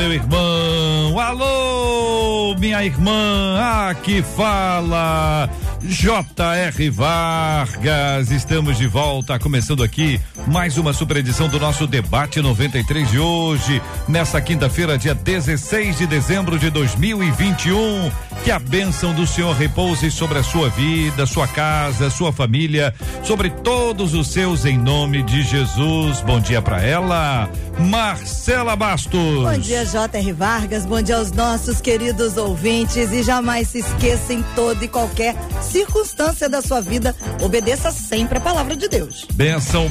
meu irmão. Alô, minha irmã. Aqui fala J.R. Vargas, estamos de volta, começando aqui mais uma super edição do nosso debate 93 de hoje, nessa quinta-feira, dia 16 de dezembro de 2021. Que a bênção do Senhor repouse sobre a sua vida, sua casa, sua família, sobre todos os seus em nome de Jesus. Bom dia para ela, Marcela Bastos. Bom dia, J.R. Vargas. Bom dia aos nossos queridos ouvintes e jamais se esqueça em toda e qualquer circunstância da sua vida, obedeça sempre a palavra de Deus. Benção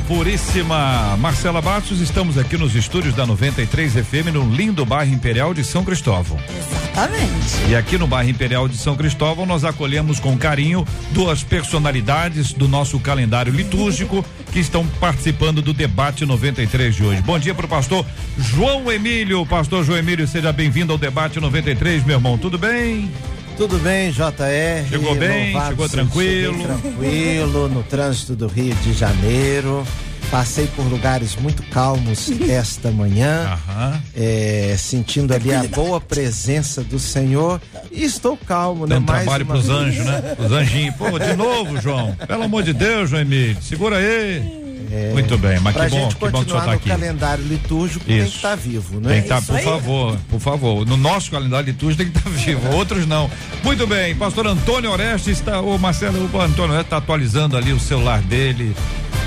Marcela Bastos, estamos aqui nos estúdios da 93 FM no lindo bairro Imperial de São Cristóvão. Exatamente. E aqui no bairro Imperial de São Cristóvão nós acolhemos com carinho duas personalidades do nosso calendário litúrgico que estão participando do debate 93 de hoje. Bom dia para o pastor João Emílio. Pastor João Emílio, seja bem-vindo ao debate 93, meu irmão. Tudo bem? Tudo bem, JR? Chegou bem, Louvado chegou tranquilo. Tranquilo, no trânsito do Rio de Janeiro. Passei por lugares muito calmos esta manhã, Aham. é, sentindo ali a boa presença do Senhor. E estou calmo, né? Dando Mais trabalho uma pros vez. anjos, né? Os anjinhos. Pô, de novo, João. Pelo amor de Deus, João Emílio. Segura aí. Muito bem, mas que bom, que bom que o senhor continuar tá no aqui. calendário litúrgico, tem que estar vivo, Tem né? que estar, isso por aí. favor, por favor. No nosso calendário litúrgico tem que estar vivo, outros não. Muito bem, pastor Antônio Oreste está, o Marcelo, o Antônio Oreste está atualizando ali o celular dele,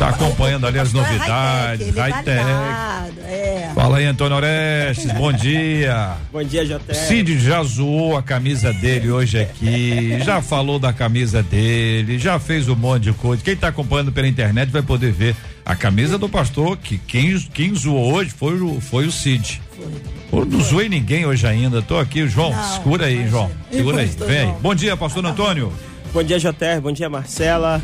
está acompanhando ali as é novidades, high-tech, tá é. Fala aí, Antônio Orestes, bom dia. Bom dia, JR. Cid já zoou a camisa dele hoje aqui, já falou da camisa dele, já fez um monte de coisa. Quem está acompanhando pela internet vai poder ver a camisa do pastor, que quem, quem zoou hoje foi, o- foi o Cid. Eu não zoei ninguém hoje ainda, tô aqui, João, Não, segura aí. João, segura aí, vem. João. Bom dia, pastor Antônio. Bom dia, JR. Bom dia, Marcela.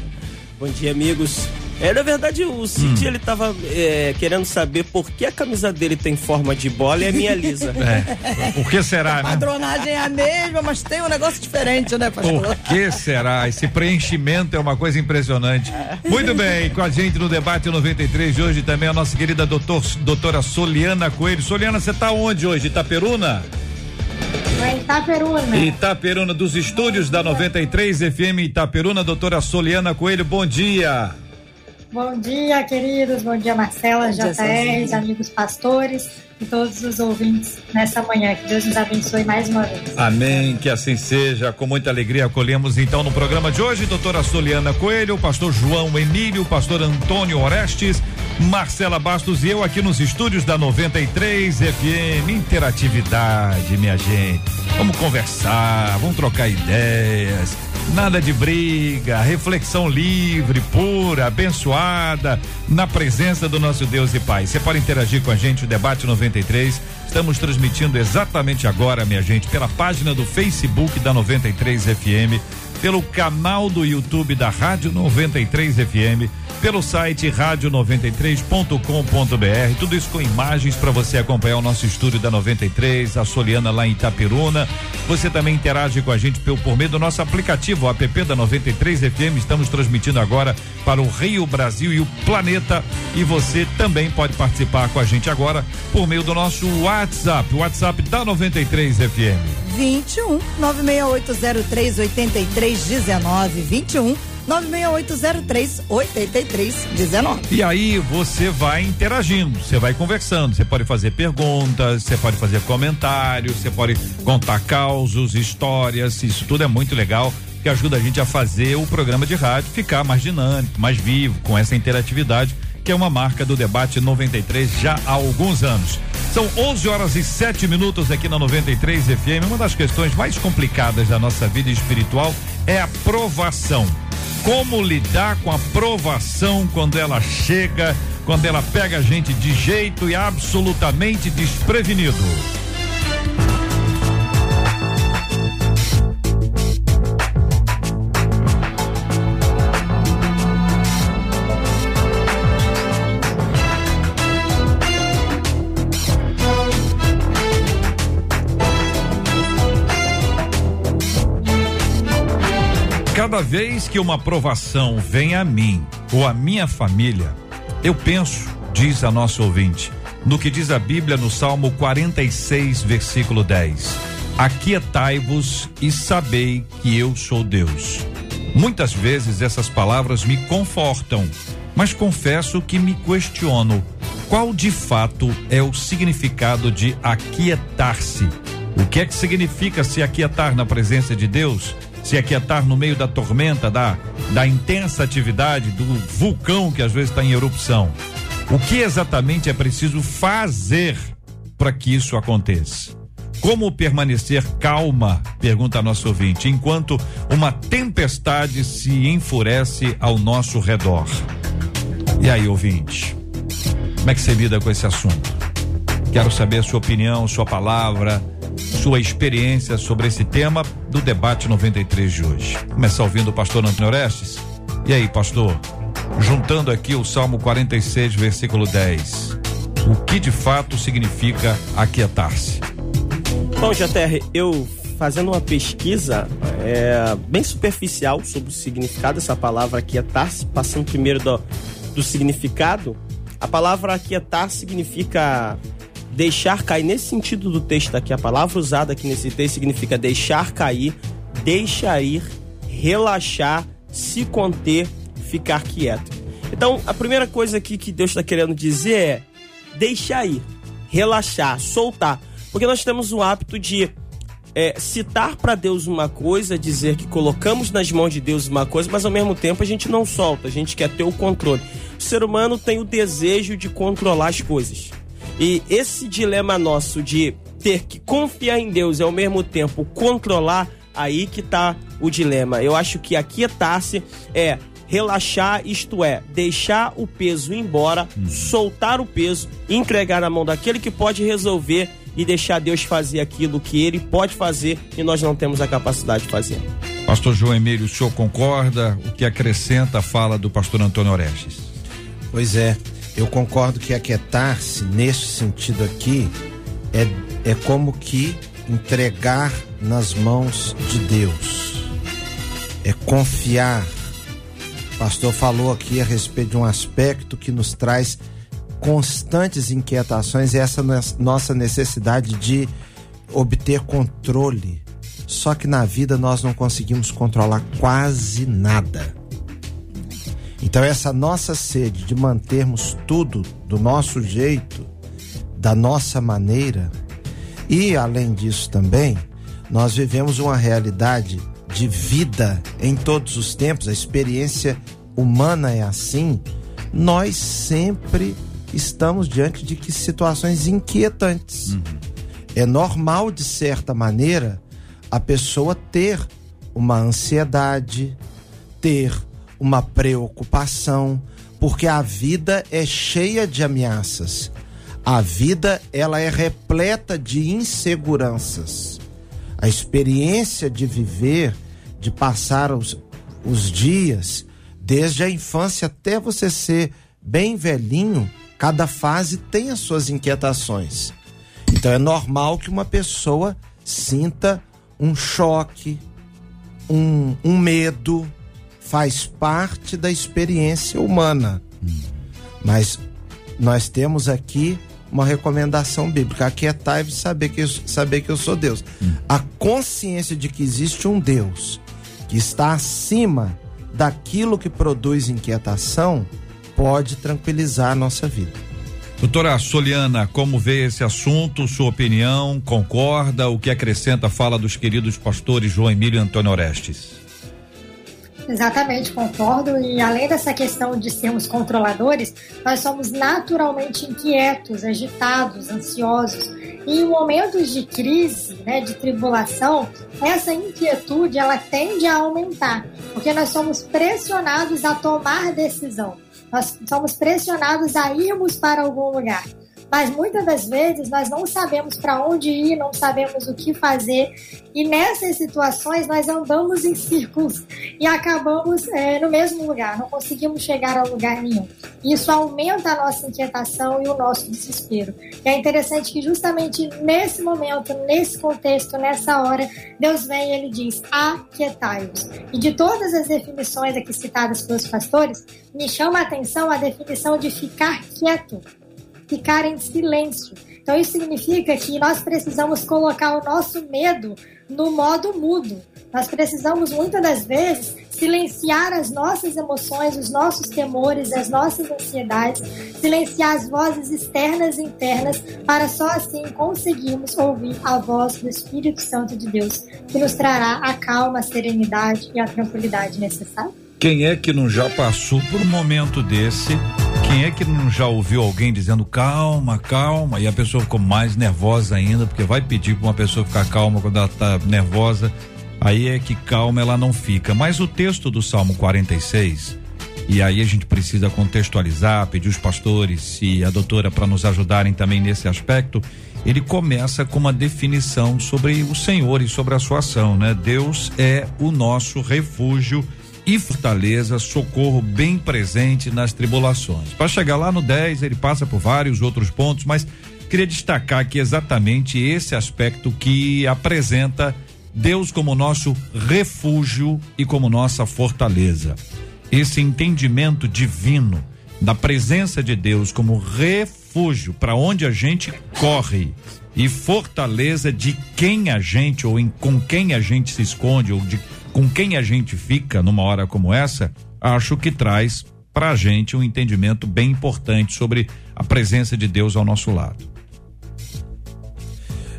Bom dia, amigos. É, na verdade, o Cid, Hum. ele tava é, querendo saber por que a camisa dele tem forma de bola e a minha lisa. É, por que será, né? Padronagem é a mesma, mas tem um negócio diferente, né, pastor? Por que será? Esse preenchimento é uma coisa impressionante. Muito bem, com a gente no debate 93 de hoje também a nossa querida doutor, doutora Soliana Coelho. Soliana, você está onde hoje? Itaperuna? Vai Itaperuna. Itaperuna, dos estúdios da 93 FM Itaperuna, doutora Soliana Coelho, bom dia. Bom dia, queridos. Bom dia, Marcela, JR, amigos pastores e todos os ouvintes nessa manhã. Que Deus nos abençoe mais uma vez. Amém, que assim seja. Com muita alegria acolhemos então no programa de hoje, doutora Soliana Coelho, o pastor João Emílio, o pastor Antônio Orestes, Marcela Bastos e eu aqui nos estúdios da 93 FM. Interatividade, minha gente. Vamos conversar, vamos trocar ideias. Nada de briga, reflexão livre, pura, abençoada, na presença do nosso Deus e Pai. Você pode interagir com a gente, o Debate 93. Estamos transmitindo exatamente agora, minha gente, pela página do Facebook da 93 FM, pelo canal do YouTube da Rádio 93 FM, pelo site rádio93.com.br. Tudo isso com imagens para você acompanhar o nosso estúdio da 93, a Soliana lá em Itaperuna. Você também interage com a gente por, por meio do nosso aplicativo, o app da 93 FM. Estamos transmitindo agora para o Rio, Brasil e o planeta. E você também pode participar com a gente agora por meio do nosso WhatsApp, o WhatsApp da 93 FM. 21 96803 8319 21 96803 8319. E aí você vai interagindo, você vai conversando, você pode fazer perguntas, você pode fazer comentários, você pode contar causos, histórias, isso tudo é muito legal, que ajuda a gente a fazer o programa de rádio ficar mais dinâmico, mais vivo, com essa interatividade, que é uma marca do debate 93 já há alguns anos. São 11 horas e 7 minutos aqui na 93 FM. Uma das questões mais complicadas da nossa vida espiritual é a provação. Como lidar com a provação quando ela chega, quando ela pega a gente de jeito e absolutamente desprevenido? Cada vez que uma provação vem a mim ou a minha família, eu penso, diz a nossa ouvinte, no que diz a Bíblia no Salmo 46, versículo 10. Aquietai-vos e sabei que eu sou Deus. Muitas vezes essas palavras me confortam, mas confesso que me questiono qual de fato é o significado de aquietar-se. O que é que significa se aquietar na presença de Deus? Se aquietar no meio da tormenta, da, da intensa atividade, do vulcão que às vezes está em erupção. O que exatamente é preciso fazer para que isso aconteça? Como permanecer calma? Pergunta nosso ouvinte, enquanto uma tempestade se enfurece ao nosso redor. E aí, ouvinte? Como é que você lida com esse assunto? Quero saber a sua opinião, sua palavra sua experiência sobre esse tema do debate 93 de hoje. Começar ouvindo o pastor Antônio Orestes. E aí, pastor? Juntando aqui o Salmo 46, versículo 10. O que de fato significa aquietar-se? Bom, JR, eu fazendo uma pesquisa é, bem superficial sobre o significado dessa palavra aquietar-se, passando primeiro do, do significado, a palavra aquietar significa deixar cair, nesse sentido do texto aqui, a palavra usada aqui nesse texto significa deixar cair, deixar ir, relaxar, se conter, ficar quieto. Então, a primeira coisa aqui que Deus está querendo dizer é deixar ir, relaxar, soltar. Porque nós temos o hábito de é, citar para Deus uma coisa, dizer que colocamos nas mãos de Deus uma coisa, mas ao mesmo tempo a gente não solta, a gente quer ter o controle. O ser humano tem o desejo de controlar as coisas. E esse dilema nosso de ter que confiar em Deus e ao mesmo tempo controlar, aí que tá o dilema. Eu acho que aquietar-se é relaxar, isto é, deixar o peso embora, hum. soltar o peso, entregar na mão daquele que pode resolver e deixar Deus fazer aquilo que ele pode fazer e nós não temos a capacidade de fazer. Pastor João Emílio, o senhor concorda? O que acrescenta a fala do pastor Antônio Orestes? Pois é. Eu concordo que aquietar-se, nesse sentido aqui, é, é como que entregar nas mãos de Deus. É confiar. O pastor falou aqui a respeito de um aspecto que nos traz constantes inquietações, essa nossa necessidade de obter controle. Só que na vida nós não conseguimos controlar quase nada. Então, essa nossa sede de mantermos tudo do nosso jeito, da nossa maneira, e além disso também, nós vivemos uma realidade de vida em todos os tempos, a experiência humana é assim, nós sempre estamos diante de que situações inquietantes. Uhum. É normal, de certa maneira, a pessoa ter uma ansiedade, ter uma preocupação, porque a vida é cheia de ameaças. A vida ela é repleta de inseguranças. A experiência de viver, de passar os, os dias, desde a infância até você ser bem velhinho, cada fase tem as suas inquietações. Então é normal que uma pessoa sinta um choque, um, um medo, faz parte da experiência humana. Hum. Mas nós temos aqui uma recomendação bíblica: aquietai-vos e saber que, eu, saber que eu sou Deus. A consciência de que existe um Deus que está acima daquilo que produz inquietação pode tranquilizar a nossa vida. Doutora Soliana, como vê esse assunto? Sua opinião? Concorda? O que acrescenta a fala dos queridos pastores João Emílio e Antônio Orestes? Exatamente, concordo. E além dessa questão de sermos controladores, nós somos naturalmente inquietos, agitados, ansiosos. E em momentos de crise, né, de tribulação, essa inquietude ela tende a aumentar, porque nós somos pressionados a tomar decisão. Nós somos pressionados a irmos para algum lugar mas muitas das vezes nós não sabemos para onde ir, não sabemos o que fazer, e nessas situações nós andamos em círculos e acabamos é, no mesmo lugar, não conseguimos chegar a lugar nenhum. Isso aumenta a nossa inquietação e o nosso desespero. E é interessante que justamente nesse momento, nesse contexto, nessa hora, Deus vem e ele diz: aquietai-vos. E de todas as definições aqui citadas pelos pastores, me chama a atenção a definição de ficar quieto ficar em silêncio. Então isso significa que nós precisamos colocar o nosso medo no modo mudo. Nós precisamos muitas das vezes silenciar as nossas emoções, os nossos temores, as nossas ansiedades, silenciar as vozes externas e internas, para só assim conseguirmos ouvir a voz do Espírito Santo de Deus, que nos trará a calma, a serenidade e a tranquilidade necessária. Quem é que não já passou por um momento desse quem é que não já ouviu alguém dizendo calma, calma, e a pessoa ficou mais nervosa ainda, porque vai pedir para uma pessoa ficar calma quando ela está nervosa, aí é que calma ela não fica. Mas o texto do Salmo 46, e aí a gente precisa contextualizar, pedir os pastores e a doutora para nos ajudarem também nesse aspecto. Ele começa com uma definição sobre o Senhor e sobre a sua ação, né? Deus é o nosso refúgio e fortaleza, socorro bem presente nas tribulações. Para chegar lá no 10, ele passa por vários outros pontos, mas queria destacar aqui exatamente esse aspecto que apresenta Deus como nosso refúgio e como nossa fortaleza. Esse entendimento divino da presença de Deus como refúgio para onde a gente corre e fortaleza de quem a gente ou em, com quem a gente se esconde ou de com quem a gente fica numa hora como essa, acho que traz para a gente um entendimento bem importante sobre a presença de Deus ao nosso lado.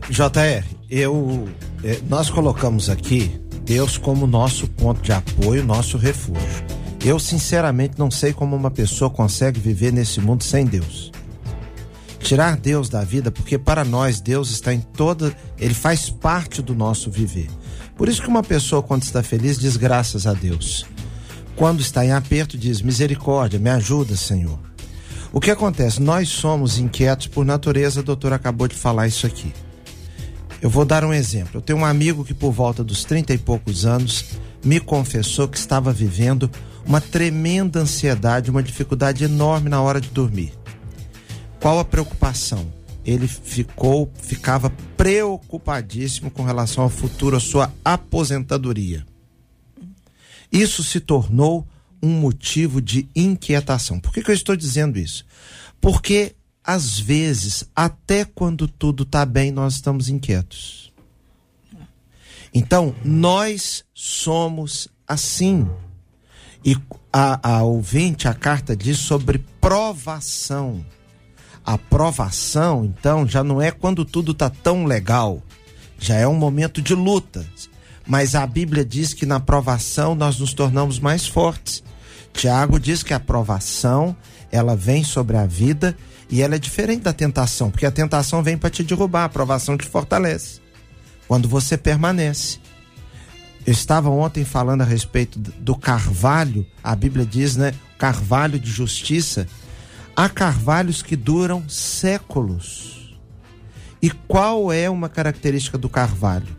JR, eu eh, nós colocamos aqui Deus como nosso ponto de apoio, nosso refúgio. Eu sinceramente não sei como uma pessoa consegue viver nesse mundo sem Deus. Tirar Deus da vida, porque para nós Deus está em toda, ele faz parte do nosso viver. Por isso que uma pessoa, quando está feliz, diz graças a Deus. Quando está em aperto, diz misericórdia, me ajuda, Senhor. O que acontece? Nós somos inquietos por natureza, a doutora acabou de falar isso aqui. Eu vou dar um exemplo. Eu tenho um amigo que, por volta dos 30 e poucos anos, me confessou que estava vivendo uma tremenda ansiedade, uma dificuldade enorme na hora de dormir. Qual a preocupação? Ele ficou, ficava preocupadíssimo com relação ao futuro, a sua aposentadoria. Isso se tornou um motivo de inquietação. Por que, que eu estou dizendo isso? Porque, às vezes, até quando tudo está bem, nós estamos inquietos. Então, nós somos assim. E a, a ouvinte, a carta diz sobre provação. A provação, então, já não é quando tudo está tão legal, já é um momento de luta. Mas a Bíblia diz que na provação nós nos tornamos mais fortes. Tiago diz que a provação, ela vem sobre a vida e ela é diferente da tentação, porque a tentação vem para te derrubar, a provação te fortalece. Quando você permanece. Eu estava ontem falando a respeito do carvalho, a Bíblia diz, né? Carvalho de justiça Há carvalhos que duram séculos. E qual é uma característica do carvalho?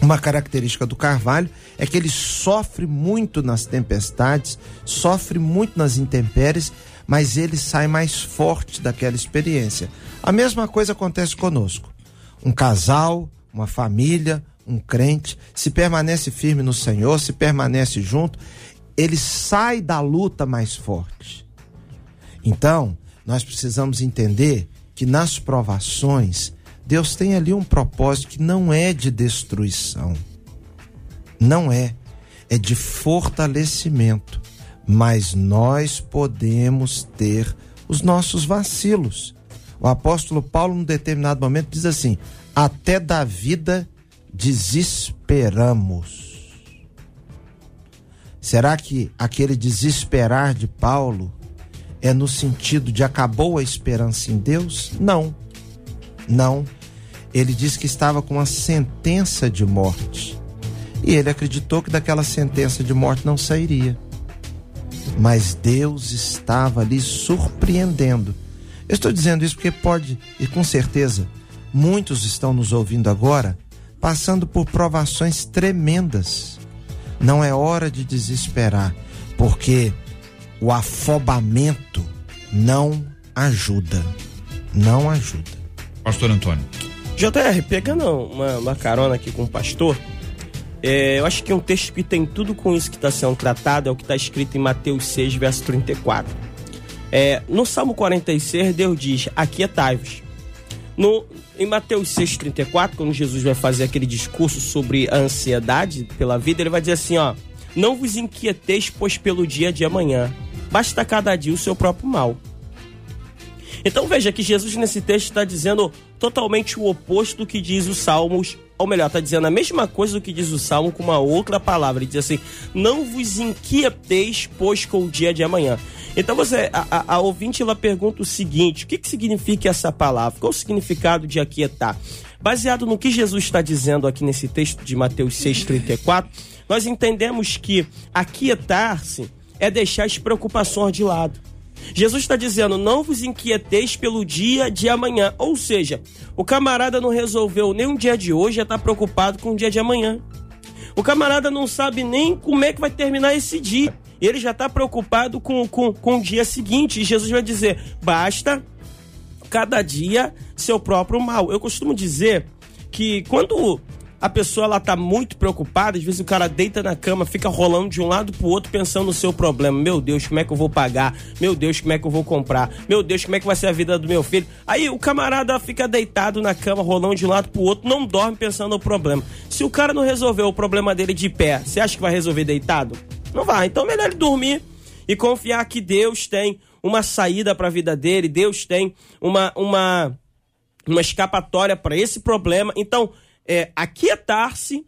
Uma característica do carvalho é que ele sofre muito nas tempestades, sofre muito nas intempéries, mas ele sai mais forte daquela experiência. A mesma coisa acontece conosco. Um casal, uma família, um crente, se permanece firme no Senhor, se permanece junto, ele sai da luta mais forte. Então, nós precisamos entender que nas provações, Deus tem ali um propósito que não é de destruição. Não é. É de fortalecimento. Mas nós podemos ter os nossos vacilos. O apóstolo Paulo, num determinado momento, diz assim: Até da vida desesperamos. Será que aquele desesperar de Paulo é no sentido de acabou a esperança em Deus? Não. Não. Ele diz que estava com uma sentença de morte. E ele acreditou que daquela sentença de morte não sairia. Mas Deus estava ali surpreendendo. Eu estou dizendo isso porque pode, e com certeza, muitos estão nos ouvindo agora, passando por provações tremendas. Não é hora de desesperar, porque o afobamento não ajuda. Não ajuda. Pastor Antônio. JR, pegando uma, uma carona aqui com o pastor, é, eu acho que um texto que tem tudo com isso que está sendo tratado é o que está escrito em Mateus 6, verso 34. É, no Salmo 46, Deus diz: Aquietai-vos. No, em Mateus 6, 34, quando Jesus vai fazer aquele discurso sobre a ansiedade pela vida, ele vai dizer assim: ó, Não vos inquieteis, pois pelo dia de amanhã, basta cada dia o seu próprio mal. Então veja que Jesus nesse texto está dizendo totalmente o oposto do que diz os Salmos, ou melhor, está dizendo a mesma coisa do que diz o Salmo com uma outra palavra. Ele diz assim: Não vos inquieteis, pois com o dia de amanhã. Então você, a, a, a ouvinte, ela pergunta o seguinte: o que, que significa essa palavra? Qual o significado de aquietar? Baseado no que Jesus está dizendo aqui nesse texto de Mateus 6,34, nós entendemos que aquietar-se é deixar as preocupações de lado. Jesus está dizendo: não vos inquieteis pelo dia de amanhã. Ou seja, o camarada não resolveu nem o dia de hoje, já está preocupado com o dia de amanhã. O camarada não sabe nem como é que vai terminar esse dia. Ele já está preocupado com, com, com o dia seguinte. E Jesus vai dizer: basta cada dia seu próprio mal. Eu costumo dizer que quando a pessoa ela tá muito preocupada, às vezes o cara deita na cama, fica rolando de um lado pro outro pensando no seu problema. Meu Deus, como é que eu vou pagar? Meu Deus, como é que eu vou comprar? Meu Deus, como é que vai ser a vida do meu filho? Aí o camarada fica deitado na cama, rolando de um lado pro outro, não dorme pensando no problema. Se o cara não resolver o problema dele de pé, você acha que vai resolver deitado? Não vai. Então melhor ele dormir e confiar que Deus tem uma saída para a vida dele, Deus tem uma uma uma escapatória para esse problema. Então, é aquietar-se,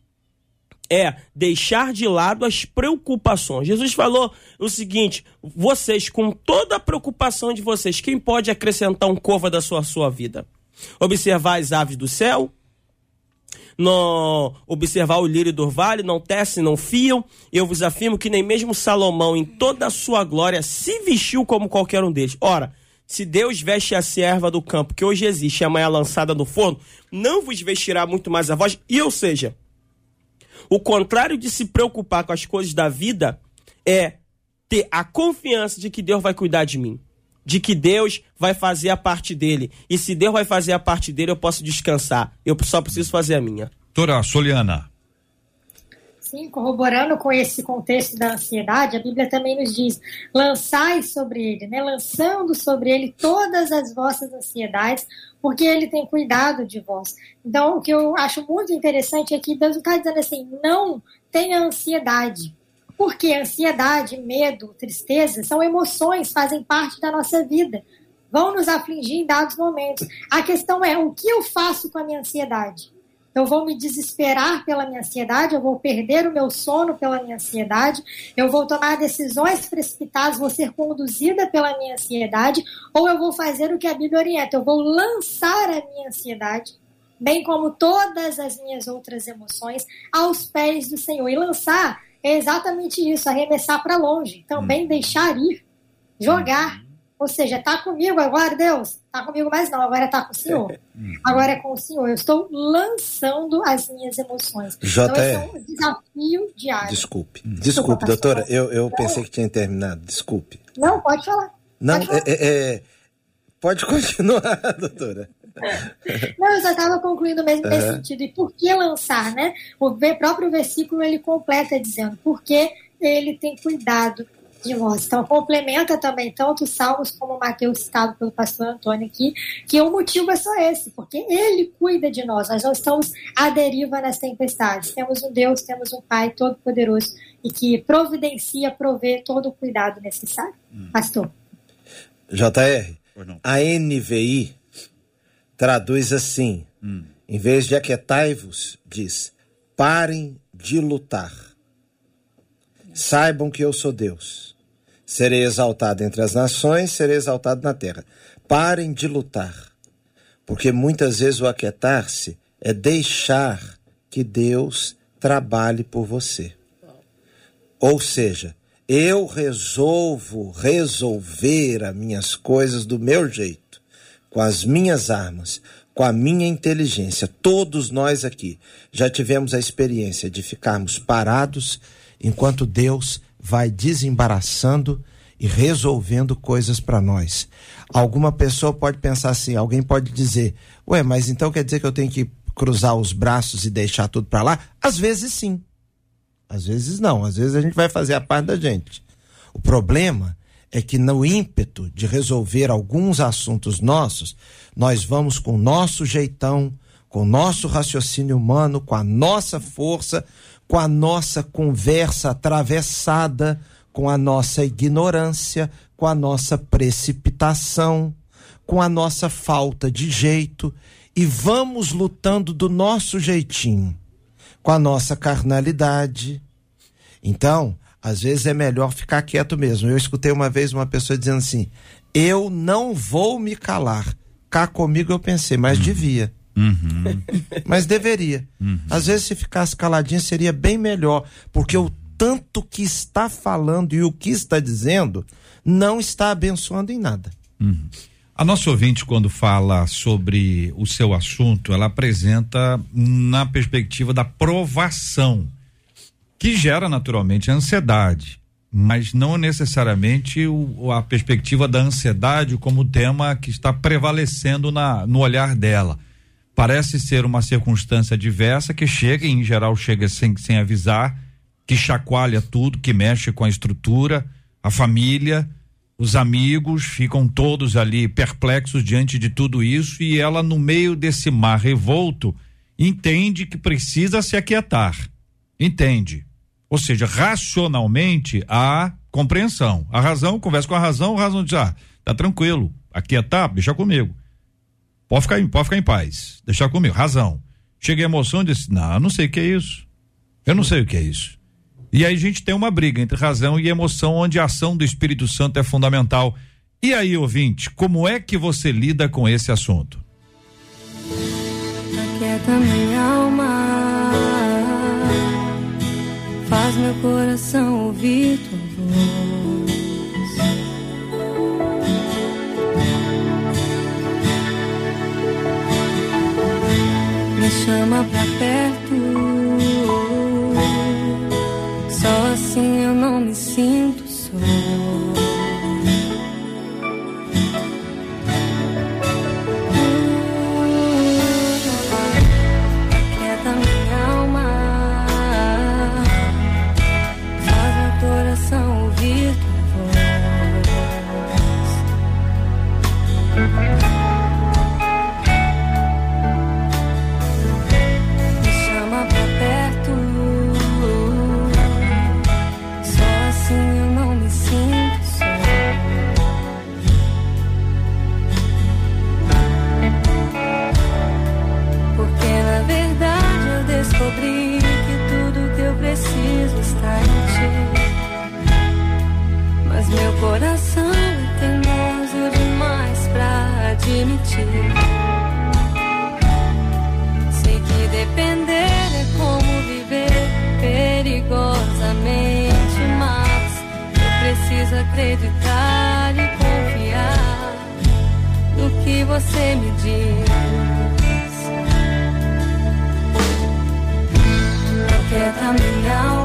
é deixar de lado as preocupações. Jesus falou o seguinte: vocês, com toda a preocupação de vocês, quem pode acrescentar um cova da sua, sua vida? Observar as aves do céu, no observar o lírio do vale, não tecem, não fiam. Eu vos afirmo que nem mesmo Salomão, em toda a sua glória, se vestiu como qualquer um deles. Ora, se Deus veste a serva do campo, que hoje existe, e amanhã lançada no forno, não vos vestirá muito mais a voz. E ou seja, o contrário de se preocupar com as coisas da vida é ter a confiança de que Deus vai cuidar de mim. De que Deus vai fazer a parte dele. E se Deus vai fazer a parte dele, eu posso descansar. Eu só preciso fazer a minha. Doutora Soliana. Sim, corroborando com esse contexto da ansiedade, a Bíblia também nos diz: lançai sobre ele, né? lançando sobre ele todas as vossas ansiedades, porque ele tem cuidado de vós. Então, o que eu acho muito interessante é que Deus está dizendo assim: não tenha ansiedade. Porque ansiedade, medo, tristeza são emoções, fazem parte da nossa vida. Vão nos afligir em dados momentos. A questão é: o que eu faço com a minha ansiedade? Eu vou me desesperar pela minha ansiedade, eu vou perder o meu sono pela minha ansiedade, eu vou tomar decisões precipitadas, vou ser conduzida pela minha ansiedade, ou eu vou fazer o que a Bíblia orienta, eu vou lançar a minha ansiedade, bem como todas as minhas outras emoções, aos pés do Senhor. E lançar é exatamente isso, arremessar para longe, também hum. deixar ir, jogar. Ou seja, tá comigo agora, Deus? Tá comigo mais não, agora tá com o Senhor. Uhum. Agora é com o Senhor. Eu estou lançando as minhas emoções. J. Então, é um desafio diário. Desculpe. Desculpe, doutora. Eu, eu pensei que tinha terminado. Desculpe. Não, pode falar. Não, pode, falar. É, é, é pode continuar, doutora. Não, eu só estava concluindo mesmo nesse uhum. sentido. E por que lançar, né? O próprio versículo ele completa dizendo, porque ele tem cuidado de nós. Então, complementa também tanto os Salmos como o Mateus citado pelo pastor Antônio aqui, que o motivo é só esse, porque ele cuida de nós. Nós não estamos à deriva nas tempestades. Temos um Deus, temos um Pai todo-poderoso e que providencia, provê todo o cuidado necessário. Hum. Pastor. JR, a NVI traduz assim: hum. em vez de aquietai-vos, diz parem de lutar. Saibam que eu sou Deus. Serei exaltado entre as nações, serei exaltado na terra. Parem de lutar, porque muitas vezes o aquietar-se é deixar que Deus trabalhe por você. Ou seja, eu resolvo resolver as minhas coisas do meu jeito, com as minhas armas, com a minha inteligência. Todos nós aqui já tivemos a experiência de ficarmos parados enquanto Deus vai desembaraçando e resolvendo coisas para nós. Alguma pessoa pode pensar assim, alguém pode dizer: "Ué, mas então quer dizer que eu tenho que cruzar os braços e deixar tudo para lá?" Às vezes sim. Às vezes não, às vezes a gente vai fazer a parte da gente. O problema é que no ímpeto de resolver alguns assuntos nossos, nós vamos com o nosso jeitão, com o nosso raciocínio humano, com a nossa força, com a nossa conversa atravessada, com a nossa ignorância, com a nossa precipitação, com a nossa falta de jeito e vamos lutando do nosso jeitinho, com a nossa carnalidade. Então, às vezes é melhor ficar quieto mesmo. Eu escutei uma vez uma pessoa dizendo assim: Eu não vou me calar. Cá comigo eu pensei, mas uhum. devia. Uhum. mas deveria. Uhum. Às vezes, se ficasse caladinho, seria bem melhor, porque o tanto que está falando e o que está dizendo não está abençoando em nada. Uhum. A nossa ouvinte, quando fala sobre o seu assunto, ela apresenta na perspectiva da provação, que gera naturalmente ansiedade, mas não necessariamente o, a perspectiva da ansiedade como tema que está prevalecendo na, no olhar dela. Parece ser uma circunstância diversa que chega, em geral chega sem, sem avisar, que chacoalha tudo, que mexe com a estrutura, a família, os amigos ficam todos ali perplexos diante de tudo isso e ela no meio desse mar revolto entende que precisa se aquietar. Entende? Ou seja, racionalmente há compreensão. A razão, conversa com a razão, a razão diz: ah, tá tranquilo, aquietar, deixa comigo. Pode ficar, pode ficar em paz, deixar comigo. Razão. Chega a emoção e diz: não, eu não sei o que é isso. Eu não sei o que é isso. E aí a gente tem uma briga entre razão e emoção, onde a ação do Espírito Santo é fundamental. E aí, ouvinte, como é que você lida com esse assunto? Aquieta minha alma, faz meu coração ouvir chama pra perto Sei que depender é como viver perigosamente, mas eu preciso acreditar e confiar no que você me diz. Aquieta minha alma,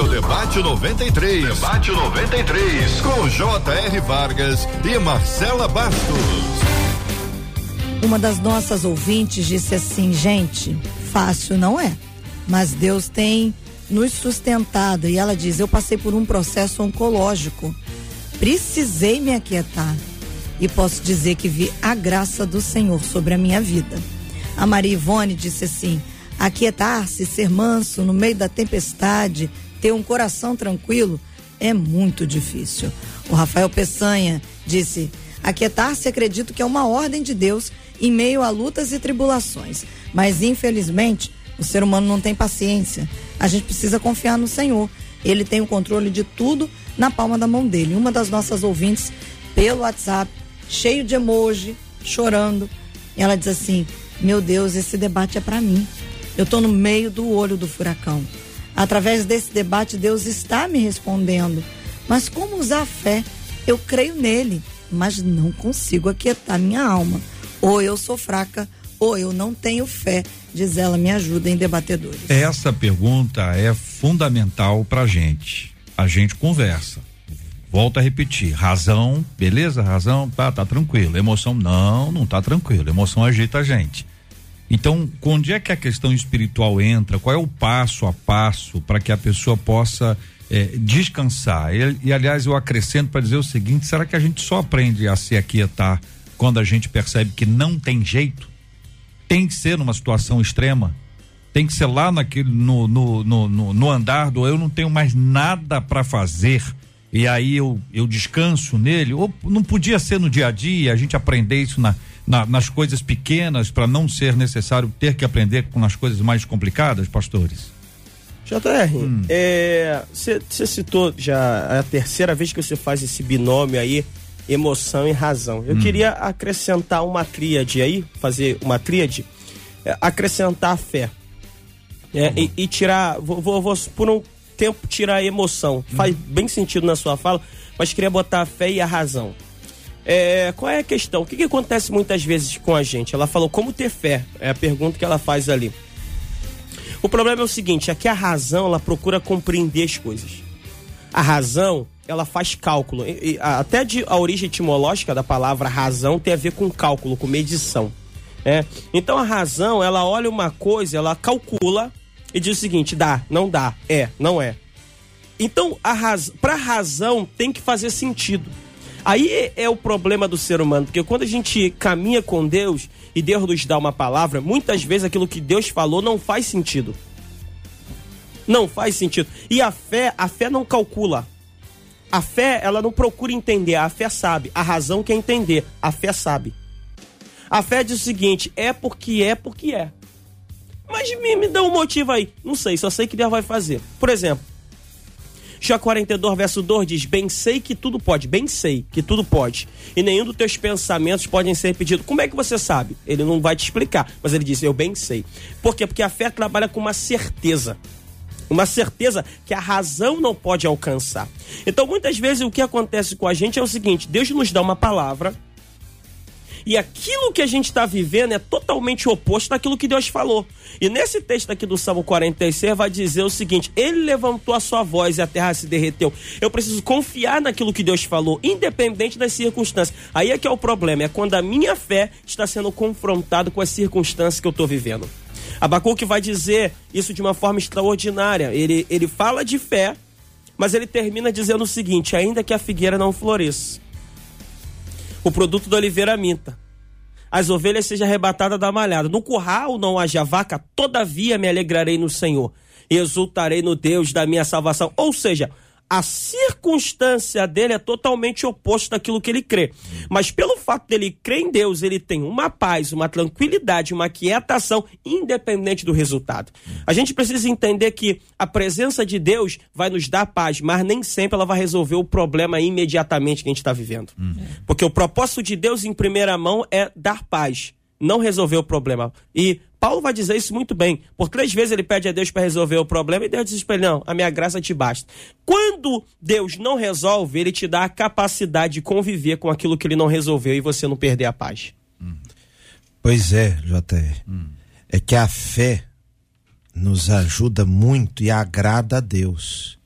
O Debate 93. Debate 93. Com J.R. Vargas e Marcela Bastos. Uma das nossas ouvintes disse assim: gente, fácil não é, mas Deus tem nos sustentado. E ela diz: eu passei por um processo oncológico, precisei me aquietar e posso dizer que vi a graça do Senhor sobre a minha vida. A Maria Ivone disse assim: aquietar-se, ser manso no meio da tempestade, ter um coração tranquilo é muito difícil. O Rafael Peçanha disse: aquietar-se acredito que é uma ordem de Deus em meio a lutas e tribulações, mas infelizmente o ser humano não tem paciência. A gente precisa confiar no Senhor. Ele tem o controle de tudo na palma da mão dele. Uma das nossas ouvintes pelo WhatsApp, cheio de emoji, chorando, ela diz assim: "Meu Deus, esse debate é para mim. Eu estou no meio do olho do furacão. Através desse debate, Deus está me respondendo. Mas como usar a fé? Eu creio nele, mas não consigo aquietar minha alma. Ou eu sou fraca, ou eu não tenho fé. Diz ela, me ajuda em debatedores. Essa pergunta é fundamental pra gente. A gente conversa. Volto a repetir. Razão, beleza? Razão, tá, tá tranquilo. Emoção, não, não tá tranquilo. Emoção agita a gente. Então, onde é que a questão espiritual entra? Qual é o passo a passo para que a pessoa possa eh, descansar? E, e, aliás, eu acrescento para dizer o seguinte: será que a gente só aprende a se aquietar quando a gente percebe que não tem jeito? Tem que ser numa situação extrema? Tem que ser lá naquele, no, no, no, no andar do eu não tenho mais nada para fazer e aí eu, eu descanso nele? Ou não podia ser no dia a dia, a gente aprender isso na, na, nas coisas pequenas para não ser necessário ter que aprender com as coisas mais complicadas, pastores? JR, você hum. citou já a terceira vez que você faz esse binômio aí, emoção e razão. Eu hum. queria acrescentar uma tríade aí, fazer uma tríade, é, acrescentar a fé. É, e, e, tirar, vou, vou, vou, por um tempo tirar a emoção. Faz bem sentido na sua fala, mas queria botar a fé e a razão. É, qual é a questão? O que, que acontece muitas vezes com a gente? Ela falou como ter fé, é a pergunta que ela faz ali. O problema é o seguinte, é que a razão, ela procura compreender as coisas. A razão, ela faz cálculo. E, e, até de, a origem etimológica da palavra razão tem a ver com cálculo, com medição. É? Então a razão, ela olha uma coisa, ela calcula e diz o seguinte: dá, não dá, é, não é. Então, a raz... razão tem que fazer sentido. Aí é o problema do ser humano, porque quando a gente caminha com Deus e Deus nos dá uma palavra, muitas vezes aquilo que Deus falou não faz sentido. Não faz sentido. E a fé, a fé não calcula. A fé, ela não procura entender, a fé sabe. A razão quer entender, a fé sabe. A fé diz o seguinte: é porque é porque é. Mas me, me dá um motivo aí. Não sei, só sei que Deus vai fazer. Por exemplo, Jó 42, verso 2 diz: Bem sei que tudo pode, bem sei que tudo pode, e nenhum dos teus pensamentos podem ser impedidos. Como é que você sabe? Ele não vai te explicar, mas ele diz: Eu bem sei. Por quê? Porque a fé trabalha com uma certeza. Uma certeza que a razão não pode alcançar. Então, muitas vezes, o que acontece com a gente é o seguinte: Deus nos dá uma palavra, e aquilo que a gente está vivendo é totalmente oposto daquilo que Deus falou. E nesse texto aqui do Salmo 46 vai dizer o seguinte: Ele levantou a sua voz e a terra se derreteu. Eu preciso confiar naquilo que Deus falou, independente das circunstâncias. Aí é que é o problema, é quando a minha fé está sendo confrontada com as circunstâncias que eu estou vivendo. Abacuque vai dizer isso de uma forma extraordinária. Ele, ele fala de fé, mas ele termina dizendo o seguinte: ainda que a figueira não floresça, o produto da oliveira minta. As ovelhas sejam arrebatadas da malhada. No curral não haja vaca, todavia me alegrarei no Senhor. Exultarei no Deus da minha salvação. Ou seja, a circunstância dele é totalmente oposto daquilo que ele crê. Mas pelo fato dele crer em Deus, ele tem uma paz, uma tranquilidade, uma quietação, independente do resultado. A gente precisa entender que a presença de Deus vai nos dar paz, mas nem sempre ela vai resolver o problema imediatamente que a gente está vivendo. Porque o propósito de Deus, em primeira mão, é dar paz, não resolver o problema. E Paulo vai dizer isso muito bem. Por três vezes ele pede a Deus para resolver o problema e Deus diz para ele: Não, a minha graça te basta. Quando Deus não resolve, ele te dá a capacidade de conviver com aquilo que ele não resolveu e você não perder a paz. Pois é, JR. É que a fé nos ajuda muito e agrada a Deus,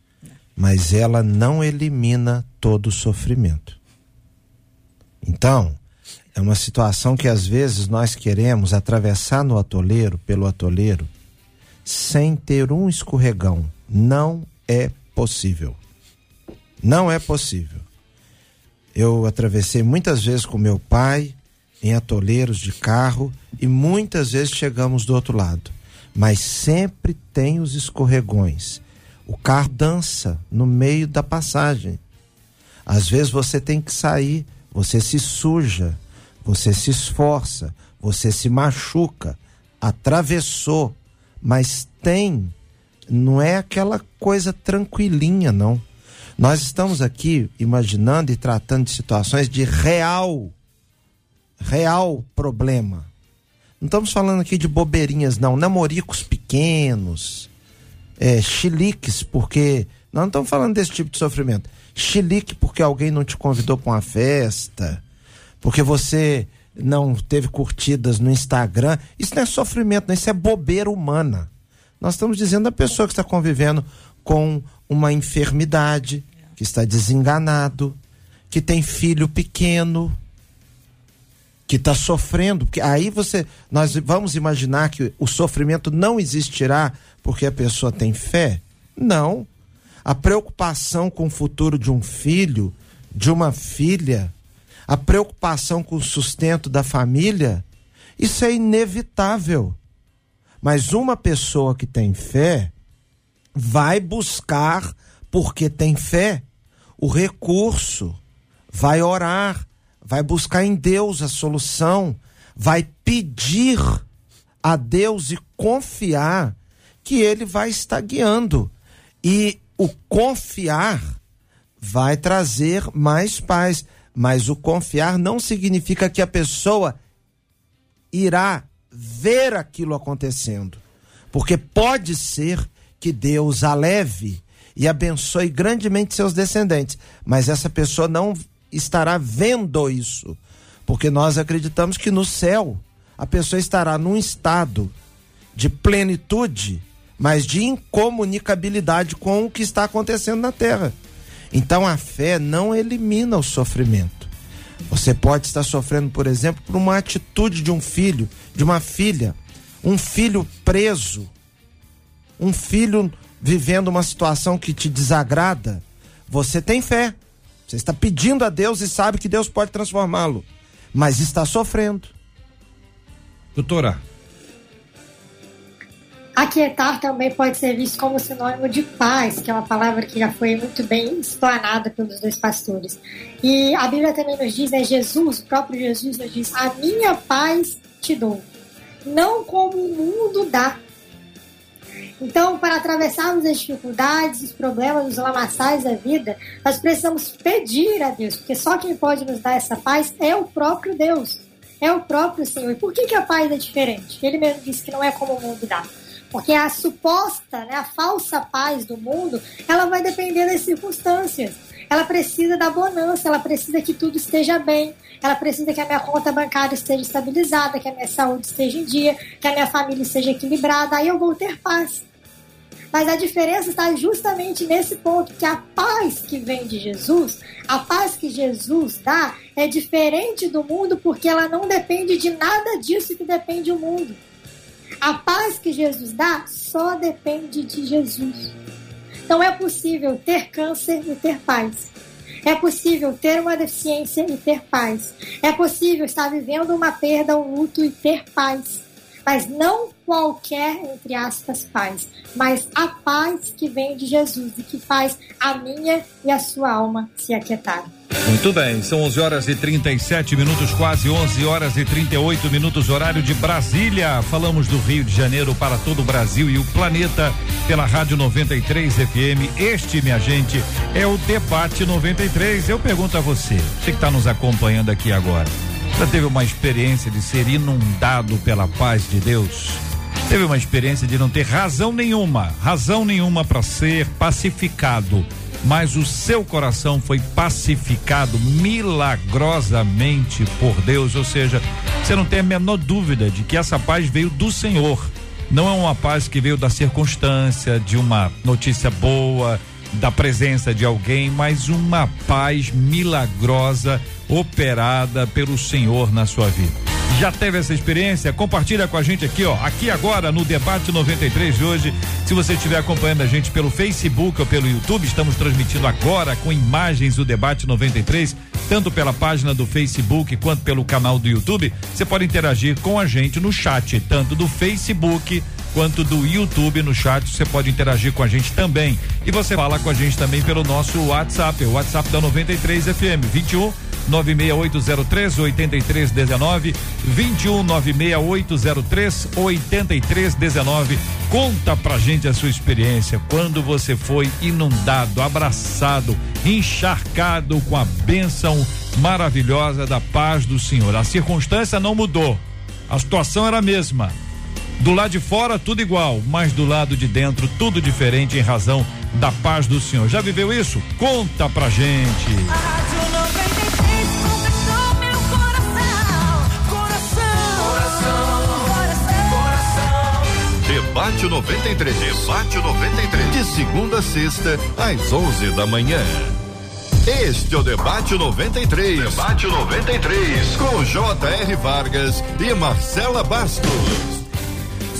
mas ela não elimina todo o sofrimento. Então, é uma situação que às vezes nós queremos atravessar no atoleiro, pelo atoleiro, sem ter um escorregão. Não é possível. Não é possível. Eu atravessei muitas vezes com meu pai em atoleiros de carro e muitas vezes chegamos do outro lado. Mas sempre tem os escorregões. O carro dança no meio da passagem. Às vezes você tem que sair, você se suja, você se esforça, você se machuca, atravessou, mas tem, não é aquela coisa tranquilinha, não. Nós estamos aqui imaginando e tratando de situações de real, real problema. Não estamos falando aqui de bobeirinhas, não, namoricos pequenos, é, chiliques, porque. Nós não estamos falando desse tipo de sofrimento. Chilique porque alguém não te convidou para uma festa, porque você não teve curtidas no Instagram. Isso não é sofrimento, não, isso é bobeira humana. Nós estamos dizendo a pessoa que está convivendo com uma enfermidade, que está desenganado, que tem filho pequeno, que está sofrendo, porque aí você, nós vamos imaginar que o sofrimento não existirá porque a pessoa tem fé? Não. A preocupação com o futuro de um filho, de uma filha, a preocupação com o sustento da família, isso é inevitável. Mas uma pessoa que tem fé vai buscar, porque tem fé, o recurso, vai orar, vai buscar em Deus a solução, vai pedir a Deus e confiar que Ele vai estar guiando. E o confiar vai trazer mais paz. Mas o confiar não significa que a pessoa irá ver aquilo acontecendo. Porque pode ser que Deus a leve e abençoe grandemente seus descendentes, mas essa pessoa não estará vendo isso, porque nós acreditamos que no céu a pessoa estará num estado de plenitude, mas de incomunicabilidade com o que está acontecendo na terra. Então a fé não elimina o sofrimento. Você pode estar sofrendo, por exemplo, por uma atitude de um filho, de uma filha, um filho preso, um filho vivendo uma situação que te desagrada. Você tem fé. Você está pedindo a Deus e sabe que Deus pode transformá-lo, mas está sofrendo. Doutora, Aquietar também pode ser visto como sinônimo de paz, que é uma palavra que já foi muito bem explanada pelos dois pastores. E a Bíblia também nos diz, né, Jesus, o próprio Jesus nos diz, a minha paz te dou, não como o mundo dá. Então, para atravessarmos as dificuldades, os problemas, os lamaçais da vida, nós precisamos pedir a Deus, porque só quem pode nos dar essa paz é o próprio Deus, é o próprio Senhor. E por que, que a paz é diferente? Ele mesmo disse que não é como o mundo dá. Porque a suposta, né, a falsa paz do mundo, ela vai depender das circunstâncias. Ela precisa da bonança, ela precisa que tudo esteja bem, ela precisa que a minha conta bancária esteja estabilizada, que a minha saúde esteja em dia, que a minha família esteja equilibrada, aí eu vou ter paz. Mas a diferença está justamente nesse ponto, que a paz que vem de Jesus, a paz que Jesus dá, é diferente do mundo porque ela não depende de nada disso que depende o mundo. A paz que Jesus dá só depende de Jesus. Então é possível ter câncer e ter paz. É possível ter uma deficiência e ter paz. É possível estar vivendo uma perda, um luto e ter paz. Mas não qualquer, entre aspas, paz, mas a paz que vem de Jesus e que faz a minha e a sua alma se aquietar. Muito bem, são 11 horas e 37 minutos, quase 11 horas e 38 minutos, horário de Brasília. Falamos do Rio de Janeiro para todo o Brasil e o planeta pela Rádio 93 FM. Este, minha gente, é o Debate 93. Eu pergunto a você, você que está nos acompanhando aqui agora, já teve uma experiência de ser inundado pela paz de Deus? Teve uma experiência de não ter razão nenhuma, razão nenhuma para ser pacificado mas o seu coração foi pacificado milagrosamente por Deus, ou seja, você não tem a menor dúvida de que essa paz veio do Senhor. Não é uma paz que veio da circunstância, de uma notícia boa, da presença de alguém, mas uma paz milagrosa operada pelo Senhor na sua vida. Já teve essa experiência? Compartilha com a gente aqui, ó, aqui agora no debate 93 de hoje. Se você estiver acompanhando a gente pelo Facebook ou pelo YouTube, estamos transmitindo agora com imagens do debate 93, tanto pela página do Facebook quanto pelo canal do YouTube. Você pode interagir com a gente no chat, tanto do Facebook quanto do YouTube no chat. Você pode interagir com a gente também. E você fala com a gente também pelo nosso WhatsApp, o WhatsApp da 93 FM 21 96803 8319 21 96803 8319. Conta pra gente a sua experiência quando você foi inundado, abraçado, encharcado com a bênção maravilhosa da paz do Senhor. A circunstância não mudou. A situação era a mesma. Do lado de fora, tudo igual, mas do lado de dentro, tudo diferente em razão da paz do Senhor. Já viveu isso? Conta pra gente. A Rádio 93 conquistou meu coração. Coração. Coração. Debate 93. Debate 93. De segunda a sexta, às 11 da manhã. Este é o Debate 93. Debate 93. Com J.R. Vargas e Marcela Bastos.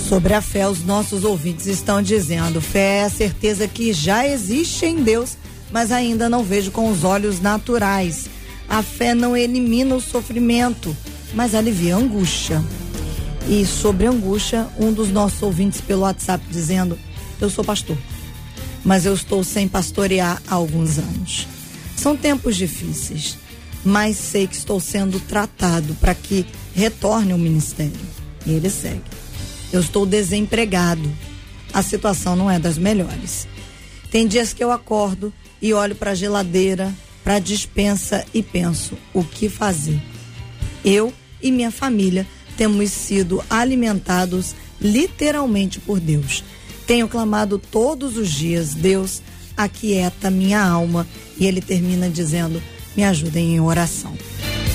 Sobre a fé, os nossos ouvintes estão dizendo: fé é a certeza que já existe em Deus, mas ainda não vejo com os olhos naturais. A fé não elimina o sofrimento, mas alivia a angústia. E sobre angústia, um dos nossos ouvintes pelo WhatsApp dizendo: Eu sou pastor, mas eu estou sem pastorear há alguns anos. São tempos difíceis, mas sei que estou sendo tratado para que retorne ao ministério. E ele segue. Eu estou desempregado. A situação não é das melhores. Tem dias que eu acordo e olho para a geladeira, para a dispensa e penso: o que fazer? Eu e minha família temos sido alimentados literalmente por Deus. Tenho clamado todos os dias: Deus, aquieta minha alma. E ele termina dizendo: me ajudem em oração.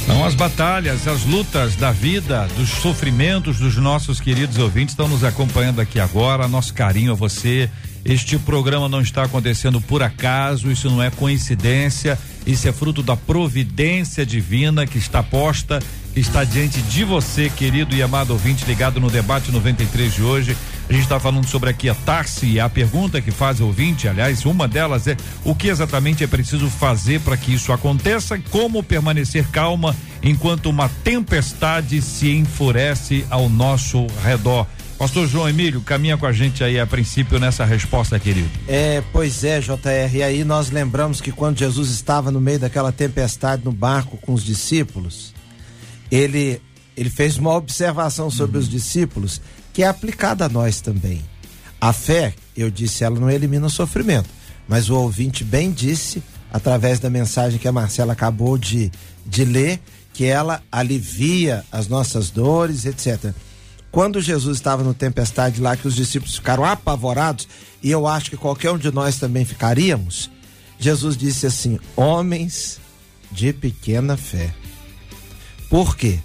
São as batalhas, as lutas da vida, dos sofrimentos dos nossos queridos ouvintes estão nos acompanhando aqui agora. Nosso carinho a você. Este programa não está acontecendo por acaso, isso não é coincidência, isso é fruto da providência divina que está posta, que está diante de você, querido e amado ouvinte, ligado no debate 93 de hoje. A gente está falando sobre aqui a Tarsi e a pergunta que faz o ouvinte, aliás, uma delas é o que exatamente é preciso fazer para que isso aconteça, como permanecer calma enquanto uma tempestade se enfurece ao nosso redor. Pastor João Emílio, caminha com a gente aí a princípio nessa resposta, querido. É, pois é, JR. E aí nós lembramos que quando Jesus estava no meio daquela tempestade no barco com os discípulos, ele, ele fez uma observação sobre os discípulos que é aplicada a nós também. A fé, eu disse, ela não elimina o sofrimento, mas o ouvinte bem disse, através da mensagem que a Marcela acabou de, de ler, que ela alivia as nossas dores, etc. Quando Jesus estava no tempestade lá, que os discípulos ficaram apavorados, e eu acho que qualquer um de nós também ficaríamos, Jesus disse assim: Homens de pequena fé. Por quê?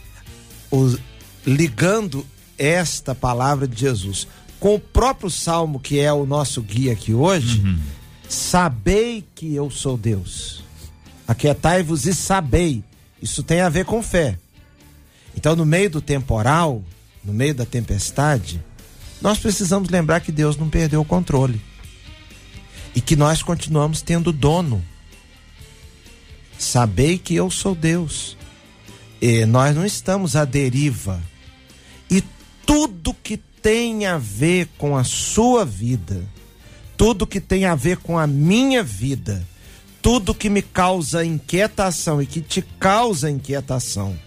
Ligando esta palavra de Jesus com o próprio salmo que é o nosso guia aqui hoje, sabei que eu sou Deus. Aquietai-vos e sabei. Isso tem a ver com fé. Então, no meio do temporal, no meio da tempestade, nós precisamos lembrar que Deus não perdeu o controle. E que nós continuamos tendo dono. Sabei que eu sou Deus. E nós não estamos à deriva. Tudo que tem a ver com a sua vida, tudo que tem a ver com a minha vida, tudo que me causa inquietação e que te causa inquietação,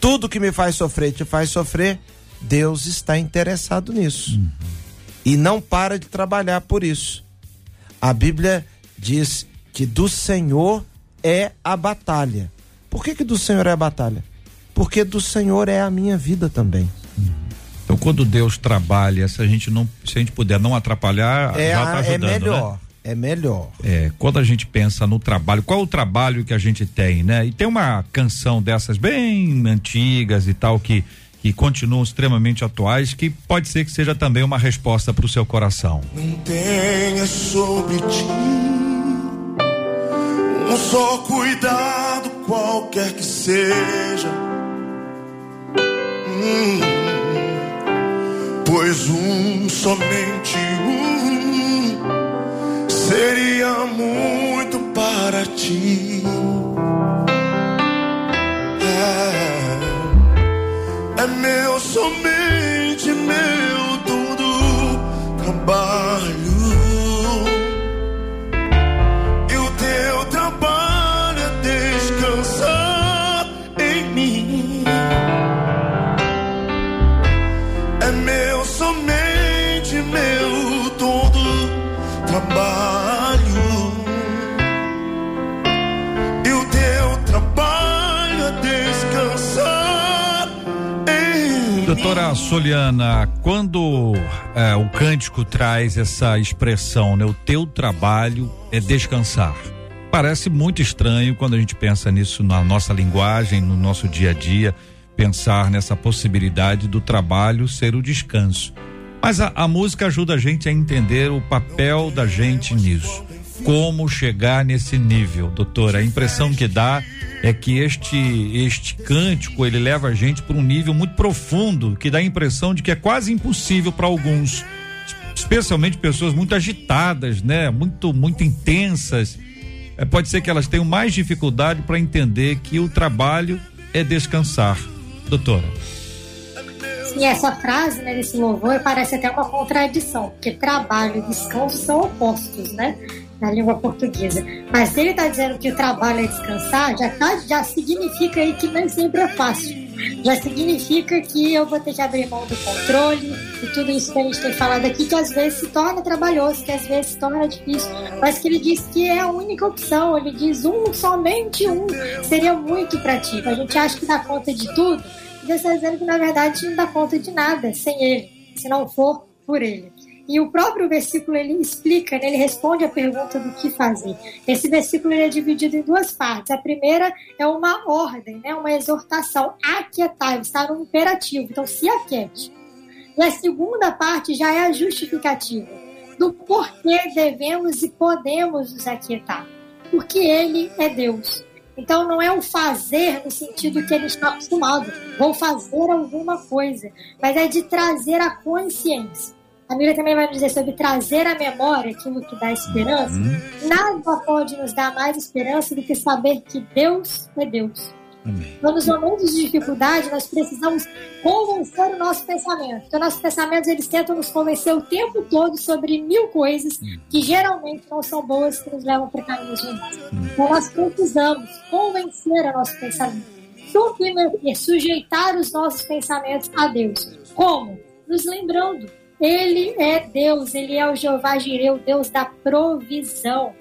tudo que me faz sofrer te faz sofrer, Deus está interessado nisso. E não para de trabalhar por isso. A Bíblia diz que do Senhor é a batalha. Por que, que do Senhor é a batalha? Porque do Senhor é a minha vida também. Quando Deus trabalha, se a gente não, se a gente puder não atrapalhar, É, já tá é ajudando, melhor. né? É melhor. É, quando a gente pensa no trabalho, qual o trabalho que a gente tem, né? E tem uma canção dessas bem antigas e tal que que continuam extremamente atuais, que pode ser que seja também uma resposta para o seu coração. Não tenha sobre ti um só cuidado, qualquer que seja. Hum, pois um, somente um, seria muito para ti. É, é meu, somente meu tudo. Doutora Soliana, quando é, o cântico traz essa expressão, né? O teu trabalho é descansar. Parece muito estranho quando a gente pensa nisso na nossa linguagem, no nosso dia a dia, pensar nessa possibilidade do trabalho ser o descanso. Mas a, a música ajuda a gente a entender o papel da gente nisso. Como chegar nesse nível, doutora? A impressão que dá é que este este cântico ele leva a gente para um nível muito profundo, que dá a impressão de que é quase impossível para alguns, especialmente pessoas muito agitadas, né? Muito muito intensas. É, pode ser que elas tenham mais dificuldade para entender que o trabalho é descansar. Doutora. E essa frase, né, desse louvor, parece até uma contradição, porque trabalho e descanso são opostos, né? Na língua portuguesa. Mas se ele está dizendo que o trabalho é descansar, já, tá, já significa aí que nem sempre é fácil. Já significa que eu vou ter que abrir mão do controle e tudo isso que a gente tem falado aqui, que às vezes se torna trabalhoso, que às vezes se torna difícil, mas que ele diz que é a única opção. Ele diz um, somente um, seria muito para ti. A gente acha que dá conta de tudo, Deus está dizendo que na verdade não dá conta de nada sem ele, se não for por ele. E o próprio versículo ele explica, né, ele responde a pergunta do que fazer. Esse versículo ele é dividido em duas partes. A primeira é uma ordem, né, uma exortação, aquietai, está no imperativo, então se aquiete. E a segunda parte já é a justificativa, do porquê devemos e podemos nos aquietar. Porque ele é Deus. Então não é o fazer no sentido que ele está acostumado, vou fazer alguma coisa, mas é de trazer a consciência. A Bíblia também vai nos dizer sobre trazer à memória aquilo que dá esperança. Nada pode nos dar mais esperança do que saber que Deus é Deus. Então, nos momentos de dificuldade, nós precisamos convencer o nosso pensamento. Então, nossos pensamentos eles tentam nos convencer o tempo todo sobre mil coisas que geralmente não são boas, que nos levam para caminhos ruins. Então, nós precisamos convencer o nosso pensamento, submeter, sujeitar os nossos pensamentos a Deus. Como? Nos lembrando, Ele é Deus, Ele é o Jeová Jireh, o Deus da provisão.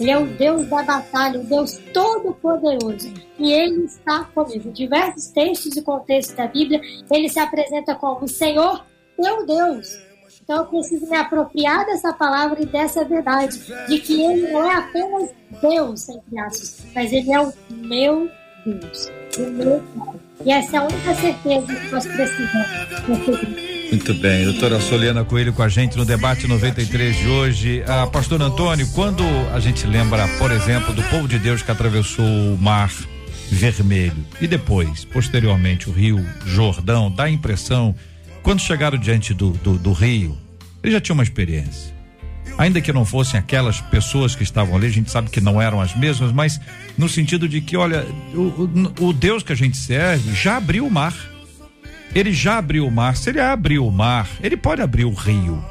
Ele é o Deus da batalha, o Deus todo-poderoso. E Ele está comigo. Em diversos textos e contextos da Bíblia, Ele se apresenta como Senhor, teu Deus. Então eu preciso me apropriar dessa palavra e dessa verdade, de que Ele não é apenas Deus, entre aspas, mas Ele é o meu Deus, o meu Pai. E essa é a única certeza que nós precisamos. Muito bem, doutora Soliana Coelho com a gente no debate 93 de hoje. Ah, Pastor Antônio, quando a gente lembra, por exemplo, do povo de Deus que atravessou o mar vermelho e depois, posteriormente, o rio Jordão, dá a impressão, quando chegaram diante do, do, do rio, eles já tinham uma experiência. Ainda que não fossem aquelas pessoas que estavam ali, a gente sabe que não eram as mesmas, mas no sentido de que, olha, o, o, o Deus que a gente serve já abriu o mar Ele já abriu o mar. Se ele abriu o mar, ele pode abrir o rio.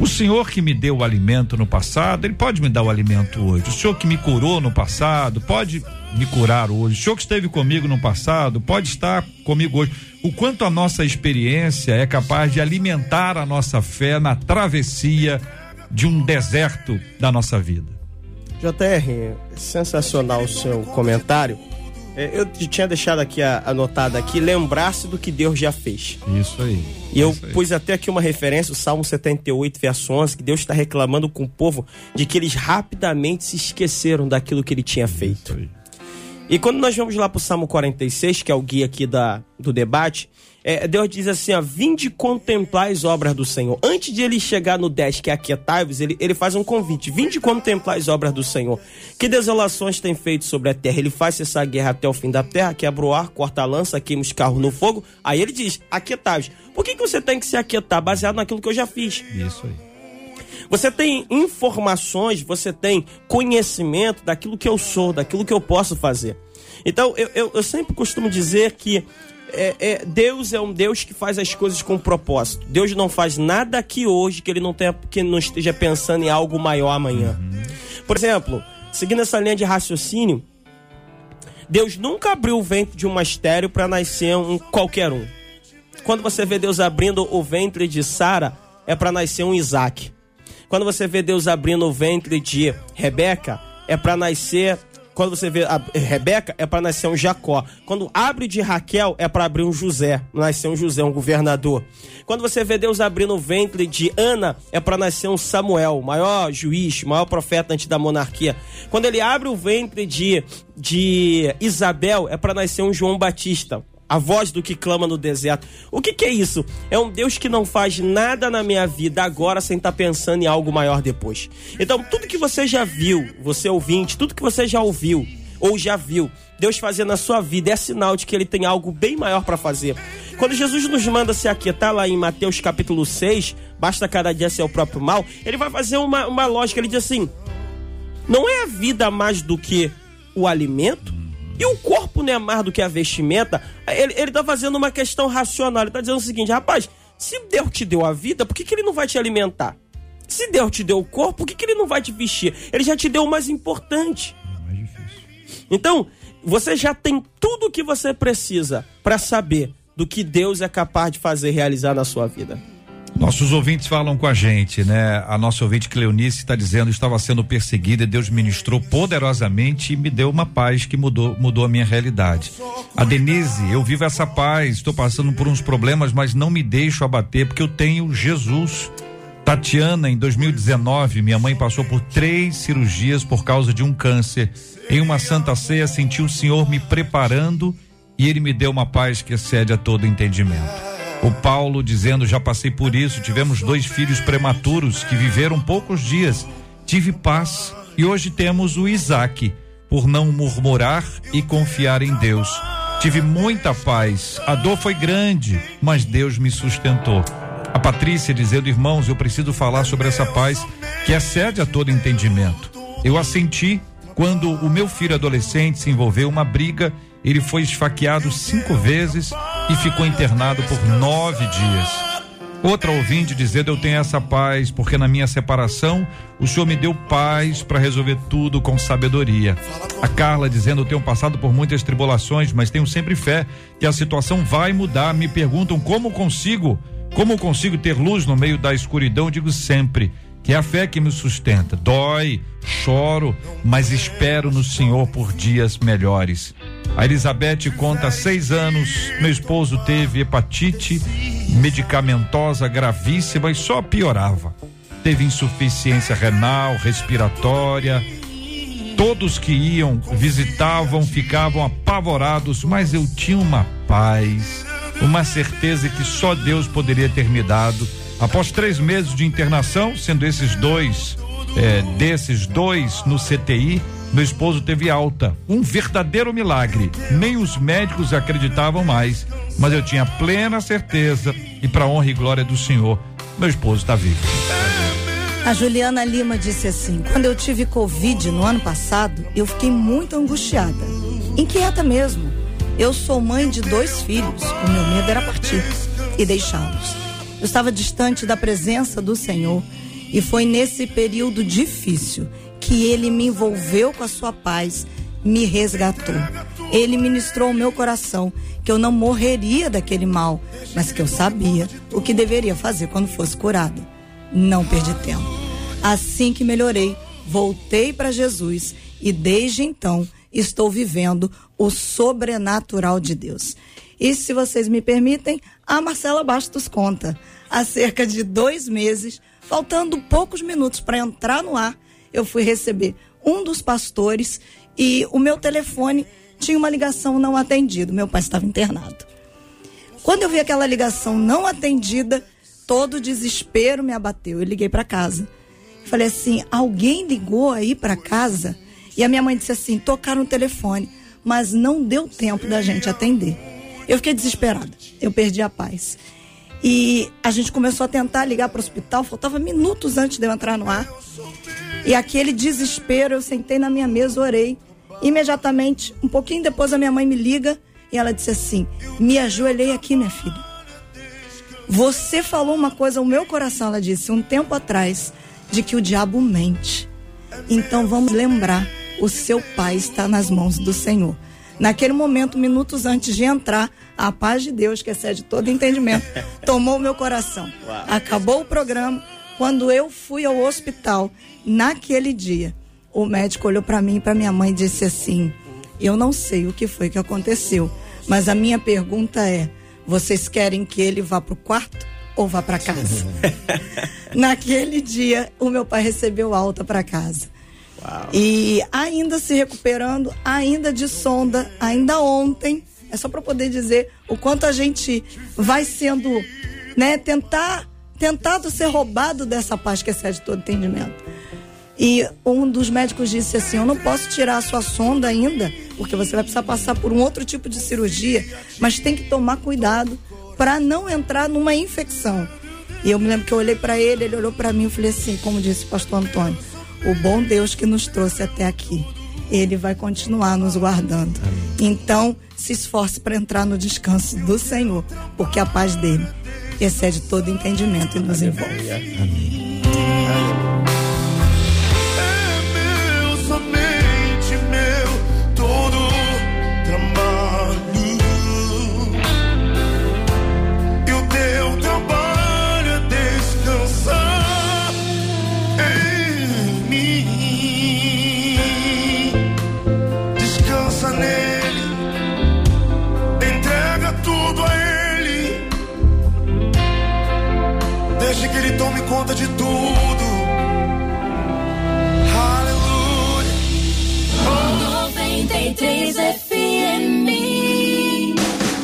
O Senhor que me deu o alimento no passado, ele pode me dar o alimento hoje. O Senhor que me curou no passado, pode me curar hoje. O Senhor que esteve comigo no passado, pode estar comigo hoje. O quanto a nossa experiência é capaz de alimentar a nossa fé na travessia de um deserto da nossa vida. JR, sensacional o seu comentário. É, Eu tinha deixado aqui a- anotado aqui, lembrar-se do que Deus já fez. Isso aí. E eu aí. pus até aqui uma referência, o Salmo 78, verso 11, que Deus está reclamando com o povo de que eles rapidamente se esqueceram daquilo que ele tinha feito. E quando nós vamos lá pro Salmo 46, que é o guia aqui da, do debate, é, Deus diz assim, ó, vinde contemplar as obras do Senhor. Antes de ele chegar no 10, que é aquietai-vos, ele, ele faz um convite, vinde contemplar as obras do Senhor. Que desolações tem feito sobre a terra? Ele faz essa guerra até o fim da terra, quebra o ar, corta a lança, queima os carros no fogo. Aí ele diz, aquietai-vos. Por que, que você tem que se aquietar? Baseado naquilo que eu já fiz. Isso aí. Você tem informações, você tem conhecimento daquilo que eu sou, daquilo que eu posso fazer. Então, eu, eu, eu sempre costumo dizer que é, é, Deus é um Deus que faz as coisas com propósito. Deus não faz nada aqui hoje que ele não, tenha, que não esteja pensando em algo maior amanhã. Por exemplo, seguindo essa linha de raciocínio, Deus nunca abriu o ventre de um estéreo para nascer um qualquer um. Quando você vê Deus abrindo o ventre de Sara, é para nascer um Isaac. Quando você vê Deus abrindo o ventre de Rebeca, é para nascer. Quando você vê a Rebeca, é para nascer um Jacó. Quando abre de Raquel, é para abrir um José. Nascer um José, um governador. Quando você vê Deus abrindo o ventre de Ana, é para nascer um Samuel, maior juiz, maior profeta antes da monarquia. Quando ele abre o ventre de, de Isabel, é para nascer um João Batista, a voz do que clama no deserto. O que, que é isso? É um Deus que não faz nada na minha vida agora sem estar pensando em algo maior depois. Então, tudo que você já viu, você ouvinte, tudo que você já ouviu ou já viu, Deus fazer na sua vida é sinal de que ele tem algo bem maior para fazer. Quando Jesus nos manda se aquietar lá em Mateus capítulo 6, basta cada dia ser o próprio mal, ele vai fazer uma, uma lógica, ele diz assim: não é a vida mais do que o alimento? E o corpo não é mais do que a vestimenta? Ele, ele tá fazendo uma questão racional. Ele tá dizendo o seguinte, rapaz, se Deus te deu a vida, por que, que ele não vai te alimentar? Se Deus te deu o corpo, por que, que ele não vai te vestir? Ele já te deu o mais importante. Mais difícil. Então, você já tem tudo o que você precisa para saber do que Deus é capaz de fazer realizar na sua vida. Nossos ouvintes falam com a gente, né? A nossa ouvinte Cleonice está dizendo estava sendo perseguida e Deus ministrou poderosamente e me deu uma paz que mudou, mudou a minha realidade. A Denise, eu vivo essa paz, estou passando por uns problemas, mas não me deixo abater porque eu tenho Jesus. Tatiana, em 2019, minha mãe passou por três cirurgias por causa de um câncer. Em uma santa ceia, senti o Senhor me preparando e ele me deu uma paz que excede a todo entendimento. O Paulo dizendo: Já passei por isso, tivemos dois filhos prematuros que viveram poucos dias. Tive paz e hoje temos o Isaac, por não murmurar e confiar em Deus. Tive muita paz, a dor foi grande, mas Deus me sustentou. A Patrícia dizendo: Irmãos, eu preciso falar sobre essa paz que excede a todo entendimento. Eu a senti quando o meu filho adolescente se envolveu uma briga, ele foi esfaqueado cinco vezes e ficou internado por nove dias. Outra ouvinte dizendo: Eu tenho essa paz, porque na minha separação o Senhor me deu paz para resolver tudo com sabedoria. A Carla dizendo: Eu tenho passado por muitas tribulações, mas tenho sempre fé que a situação vai mudar. Me perguntam como consigo, como consigo ter luz no meio da escuridão. Eu digo sempre é a fé que me sustenta. Dói, choro, mas espero no Senhor por dias melhores. A Elizabeth conta seis anos. Meu esposo teve hepatite medicamentosa gravíssima e só piorava. Teve insuficiência renal, respiratória. Todos que iam, visitavam, ficavam apavorados, mas eu tinha uma paz, uma certeza que só Deus poderia ter me dado. Após três meses de internação, sendo esses dois, eh, desses dois no CTI, meu esposo teve alta. Um verdadeiro milagre. Nem os médicos acreditavam mais, mas eu tinha plena certeza e para honra e glória do Senhor, meu esposo está vivo. A Juliana Lima disse assim: quando eu tive Covid no ano passado, eu fiquei muito angustiada, inquieta mesmo. Eu sou mãe de dois filhos. O meu medo era partir e deixá-los. Eu estava distante da presença do Senhor e foi nesse período difícil que ele me envolveu com a sua paz, me resgatou. Ele ministrou o meu coração que eu não morreria daquele mal, mas que eu sabia o que deveria fazer quando fosse curado. Não perdi tempo. Assim que melhorei, voltei para Jesus e desde então estou vivendo o sobrenatural de Deus. E se vocês me permitem, a Marcela Bastos conta. Há cerca de dois meses, faltando poucos minutos para entrar no ar, eu fui receber um dos pastores e o meu telefone tinha uma ligação não atendida. Meu pai estava internado. Quando eu vi aquela ligação não atendida, todo desespero me abateu. Eu liguei para casa. Falei assim: alguém ligou aí para casa? E a minha mãe disse assim: tocaram o telefone, mas não deu tempo da gente atender. Eu fiquei desesperada. Eu perdi a paz. E a gente começou a tentar ligar para o hospital, faltava minutos antes de eu entrar no ar. E aquele desespero, eu sentei na minha mesa, orei. Imediatamente, um pouquinho depois, a minha mãe me liga e ela disse assim: Me ajoelhei aqui, minha filha. Você falou uma coisa ao meu coração, ela disse, um tempo atrás, de que o diabo mente. Então vamos lembrar: o seu pai está nas mãos do Senhor. Naquele momento, minutos antes de entrar, a paz de Deus, que excede todo entendimento, tomou meu coração. Acabou o programa. Quando eu fui ao hospital, naquele dia, o médico olhou para mim e para minha mãe e disse assim: Eu não sei o que foi que aconteceu, mas a minha pergunta é: vocês querem que ele vá para o quarto ou vá para casa? Naquele dia, o meu pai recebeu alta para casa. E ainda se recuperando, ainda de sonda, ainda ontem, é só para poder dizer o quanto a gente vai sendo, né, tentar, tentado ser roubado dessa paz que excede todo entendimento. E um dos médicos disse assim: Eu não posso tirar a sua sonda ainda, porque você vai precisar passar por um outro tipo de cirurgia, mas tem que tomar cuidado para não entrar numa infecção. E eu me lembro que eu olhei para ele, ele olhou para mim e falei assim, como disse o pastor Antônio, o bom Deus que nos trouxe até aqui, ele vai continuar nos guardando. Então, se esforce para entrar no descanso do Senhor, porque a paz dele excede todo entendimento e nos envolve. É de tudo. Aleluia. 93 FM.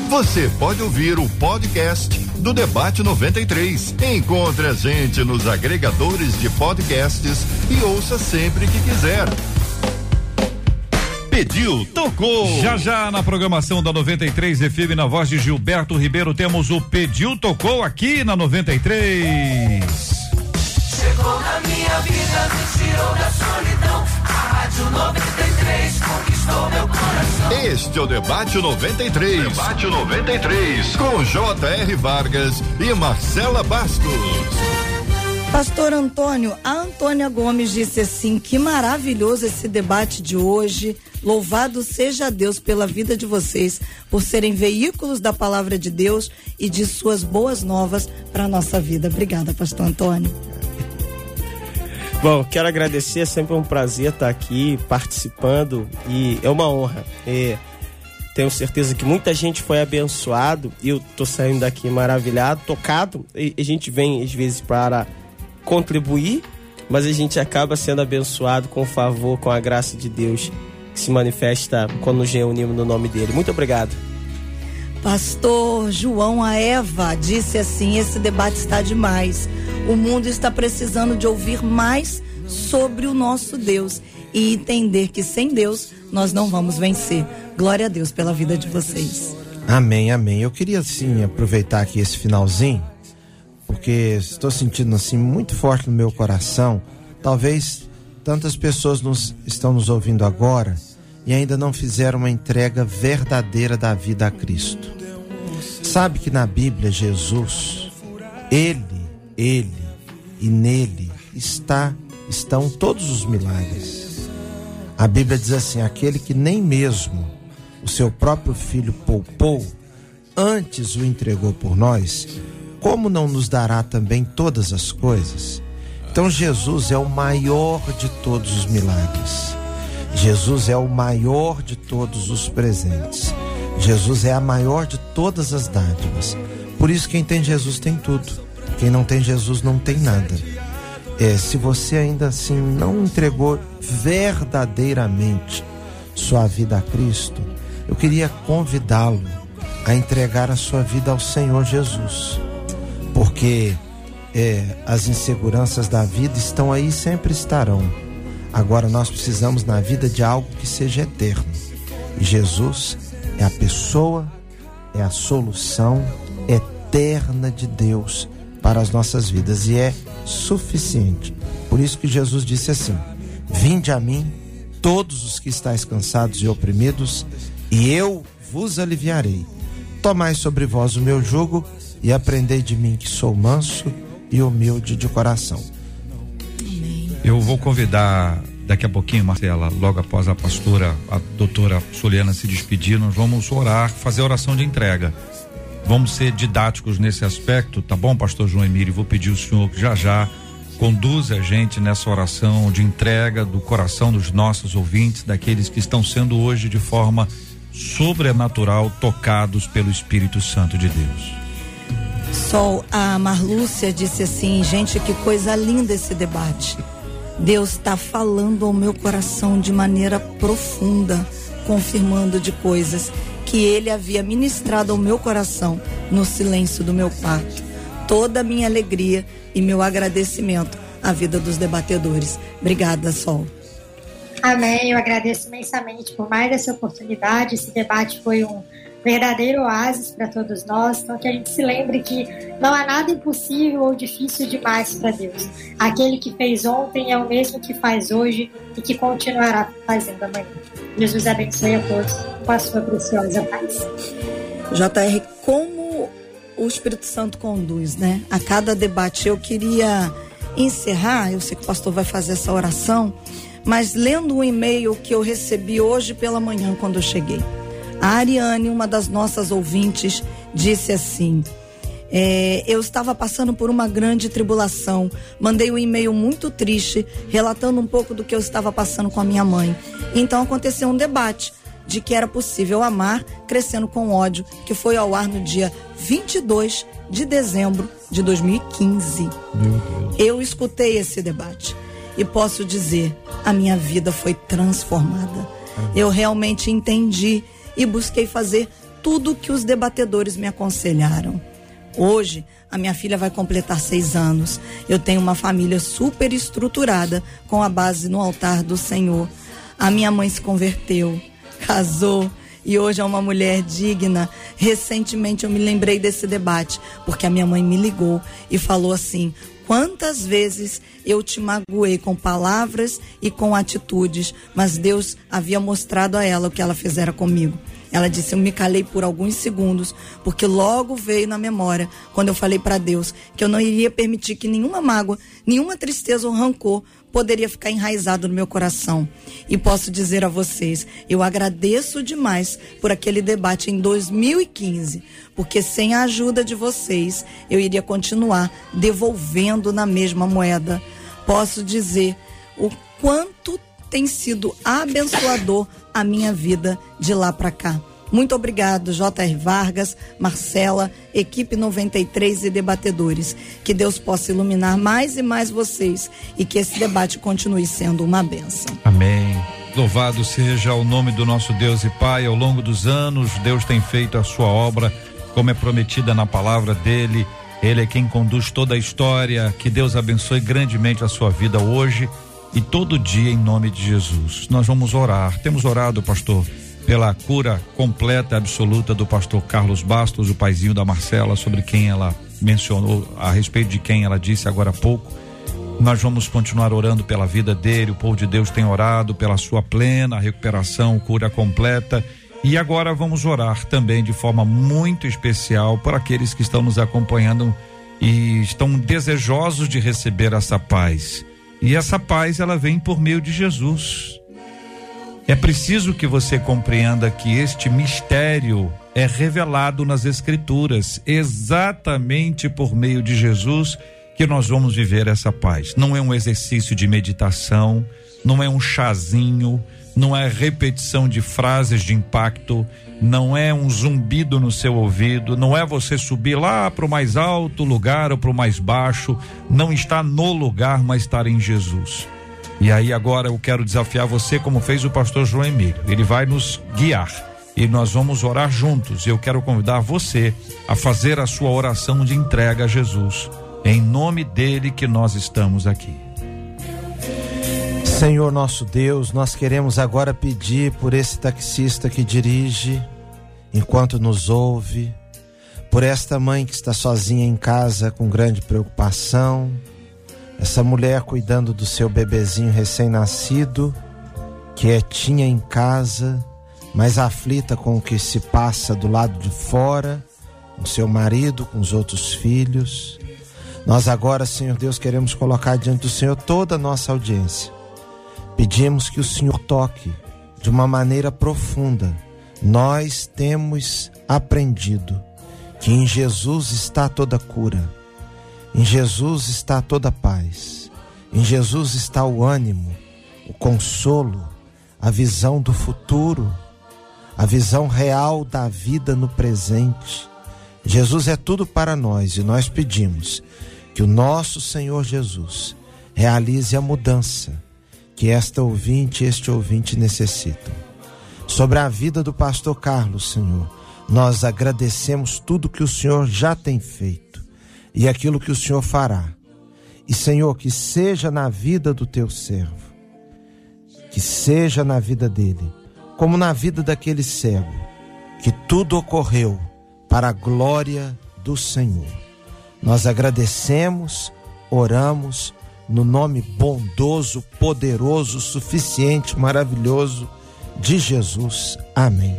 Você pode ouvir o podcast do Debate 93. Encontre a gente nos agregadores de podcasts e ouça sempre que quiser. Pediu, tocou. Já já na programação da 93 FM, na voz de Gilberto Ribeiro, temos o Pediu Tocou aqui na 93. Vida, me tirou da solidão. A Rádio 93 conquistou meu coração. Este é o Debate 93. Debate 93. Com J.R. Vargas e Marcela Bastos. Pastor Antônio, a Antônia Gomes disse assim: que maravilhoso esse debate de hoje. Louvado seja Deus pela vida de vocês, por serem veículos da palavra de Deus e de suas boas novas para a nossa vida. Obrigada, Pastor Antônio. Bom, quero agradecer, é sempre um prazer estar aqui participando e é uma honra. E tenho certeza que muita gente foi abençoado e eu tô saindo daqui maravilhado, tocado. E a gente vem às vezes para contribuir, mas a gente acaba sendo abençoado com o favor, com a graça de Deus que se manifesta quando nos reunimos no nome dele. Muito obrigado. Pastor João a Eva disse assim: esse debate está demais. O mundo está precisando de ouvir mais sobre o nosso Deus e entender que sem Deus nós não vamos vencer. Glória a Deus pela vida de vocês. Amém, amém. Eu queria sim aproveitar aqui esse finalzinho, porque estou sentindo assim muito forte no meu coração. Talvez tantas pessoas nos estão nos ouvindo agora e ainda não fizeram uma entrega verdadeira da vida a Cristo. Sabe que na Bíblia Jesus, ele, ele e nele está estão todos os milagres. A Bíblia diz assim: aquele que nem mesmo o seu próprio filho poupou, antes o entregou por nós, como não nos dará também todas as coisas? Então Jesus é o maior de todos os milagres. Jesus é o maior de todos os presentes. Jesus é a maior de todas as dádivas. Por isso, quem tem Jesus tem tudo. Quem não tem Jesus não tem nada. É, se você ainda assim não entregou verdadeiramente sua vida a Cristo, eu queria convidá-lo a entregar a sua vida ao Senhor Jesus. Porque é, as inseguranças da vida estão aí e sempre estarão. Agora nós precisamos na vida de algo que seja eterno. E Jesus é a pessoa, é a solução eterna de Deus para as nossas vidas e é suficiente. Por isso que Jesus disse assim: Vinde a mim, todos os que estáis cansados e oprimidos, e eu vos aliviarei. Tomai sobre vós o meu jugo e aprendei de mim que sou manso e humilde de coração. Eu vou convidar daqui a pouquinho, Marcela, logo após a pastora, a doutora Soliana se despedir, nós vamos orar, fazer oração de entrega. Vamos ser didáticos nesse aspecto, tá bom, pastor João Emílio? Vou pedir o senhor que já já conduza a gente nessa oração de entrega do coração dos nossos ouvintes, daqueles que estão sendo hoje de forma sobrenatural tocados pelo Espírito Santo de Deus. Sol, a Marlúcia disse assim, gente, que coisa linda esse debate. Deus está falando ao meu coração de maneira profunda, confirmando de coisas que ele havia ministrado ao meu coração no silêncio do meu quarto. Toda a minha alegria e meu agradecimento à vida dos debatedores. Obrigada, Sol. Amém. Eu agradeço imensamente por mais essa oportunidade. Esse debate foi um verdadeiro oásis para todos nós. Então, que a gente se lembre que não há nada impossível ou difícil demais para Deus. Aquele que fez ontem é o mesmo que faz hoje e que continuará fazendo amanhã. Jesus abençoe a todos com a sua preciosa paz. JR, como o Espírito Santo conduz, né? A cada debate eu queria encerrar, eu sei que o pastor vai fazer essa oração, mas lendo um e-mail que eu recebi hoje pela manhã quando eu cheguei. A Ariane, uma das nossas ouvintes, disse assim: é, eu estava passando por uma grande tribulação. Mandei um e-mail muito triste, relatando um pouco do que eu estava passando com a minha mãe. Então aconteceu um debate de que era possível amar crescendo com ódio, que foi ao ar no dia 22 de dezembro de 2015. Eu escutei esse debate e posso dizer, a minha vida foi transformada. Eu realmente entendi e busquei fazer tudo o que os debatedores me aconselharam. Hoje, a minha filha vai completar seis anos. Eu tenho uma família super estruturada, com a base no altar do Senhor. A minha mãe se converteu, casou e hoje é uma mulher digna. Recentemente eu me lembrei desse debate, porque a minha mãe me ligou e falou assim: Quantas vezes eu te magoei com palavras e com atitudes, mas Deus havia mostrado a ela o que ela fizera comigo. Ela disse: Eu me calei por alguns segundos, porque logo veio na memória, quando eu falei para Deus que eu não iria permitir que nenhuma mágoa, nenhuma tristeza ou rancor poderia ficar enraizado no meu coração. E posso dizer a vocês, eu agradeço demais por aquele debate em 2015, porque sem a ajuda de vocês, eu iria continuar devolvendo na mesma moeda. Posso dizer o quanto tem sido abençoador a minha vida de lá para cá. Muito obrigado, J.R. Vargas, Marcela, equipe 93 e debatedores. Que Deus possa iluminar mais e mais vocês e que esse debate continue sendo uma benção. Amém. Louvado seja o nome do nosso Deus e Pai. Ao longo dos anos, Deus tem feito a sua obra, como é prometida na palavra dele. Ele é quem conduz toda a história. Que Deus abençoe grandemente a sua vida hoje e todo dia em nome de Jesus. Nós vamos orar. Temos orado, pastor, pela cura completa e absoluta do pastor Carlos Bastos, o paizinho da Marcela, sobre quem ela mencionou, a respeito de quem ela disse agora há pouco. Nós vamos continuar orando pela vida dele. O povo de Deus tem orado pela sua plena recuperação, cura completa. E agora vamos orar também de forma muito especial por aqueles que estão nos acompanhando e estão desejosos de receber essa paz. E essa paz ela vem por meio de Jesus. É preciso que você compreenda que este mistério é revelado nas Escrituras, exatamente por meio de Jesus que nós vamos viver essa paz. Não é um exercício de meditação, não é um chazinho, não é repetição de frases de impacto, não é um zumbido no seu ouvido, não é você subir lá para o mais alto lugar ou para o mais baixo, não está no lugar, mas estar em Jesus. E aí agora eu quero desafiar você como fez o pastor João Emílio. Ele vai nos guiar e nós vamos orar juntos. Eu quero convidar você a fazer a sua oração de entrega a Jesus. Em nome dele que nós estamos aqui. Senhor nosso Deus, nós queremos agora pedir por esse taxista que dirige, enquanto nos ouve, por esta mãe que está sozinha em casa com grande preocupação, essa mulher cuidando do seu bebezinho recém-nascido, quietinha em casa, mas aflita com o que se passa do lado de fora, com seu marido, com os outros filhos. Nós agora, Senhor Deus, queremos colocar diante do Senhor toda a nossa audiência. Pedimos que o Senhor toque de uma maneira profunda. Nós temos aprendido que em Jesus está toda cura, em Jesus está toda paz, em Jesus está o ânimo, o consolo, a visão do futuro, a visão real da vida no presente. Jesus é tudo para nós e nós pedimos que o nosso Senhor Jesus realize a mudança que esta ouvinte e este ouvinte necessitam. Sobre a vida do pastor Carlos, Senhor, nós agradecemos tudo que o Senhor já tem feito e aquilo que o Senhor fará. E, Senhor, que seja na vida do teu servo, que seja na vida dele, como na vida daquele cego, que tudo ocorreu para a glória do Senhor. Nós agradecemos, oramos no nome bondoso, poderoso, suficiente, maravilhoso de Jesus. Amém.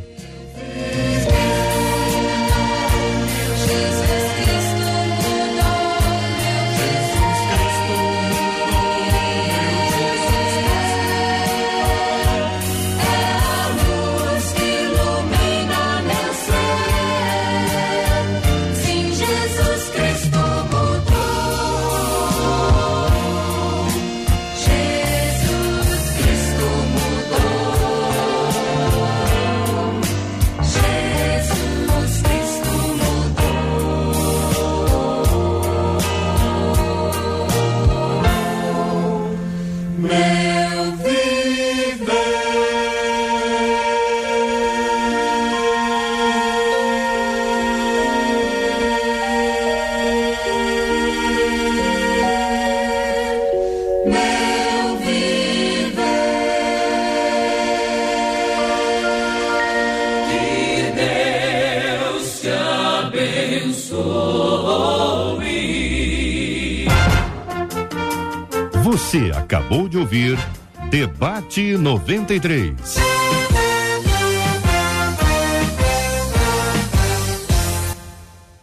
Ouvir Debate 93.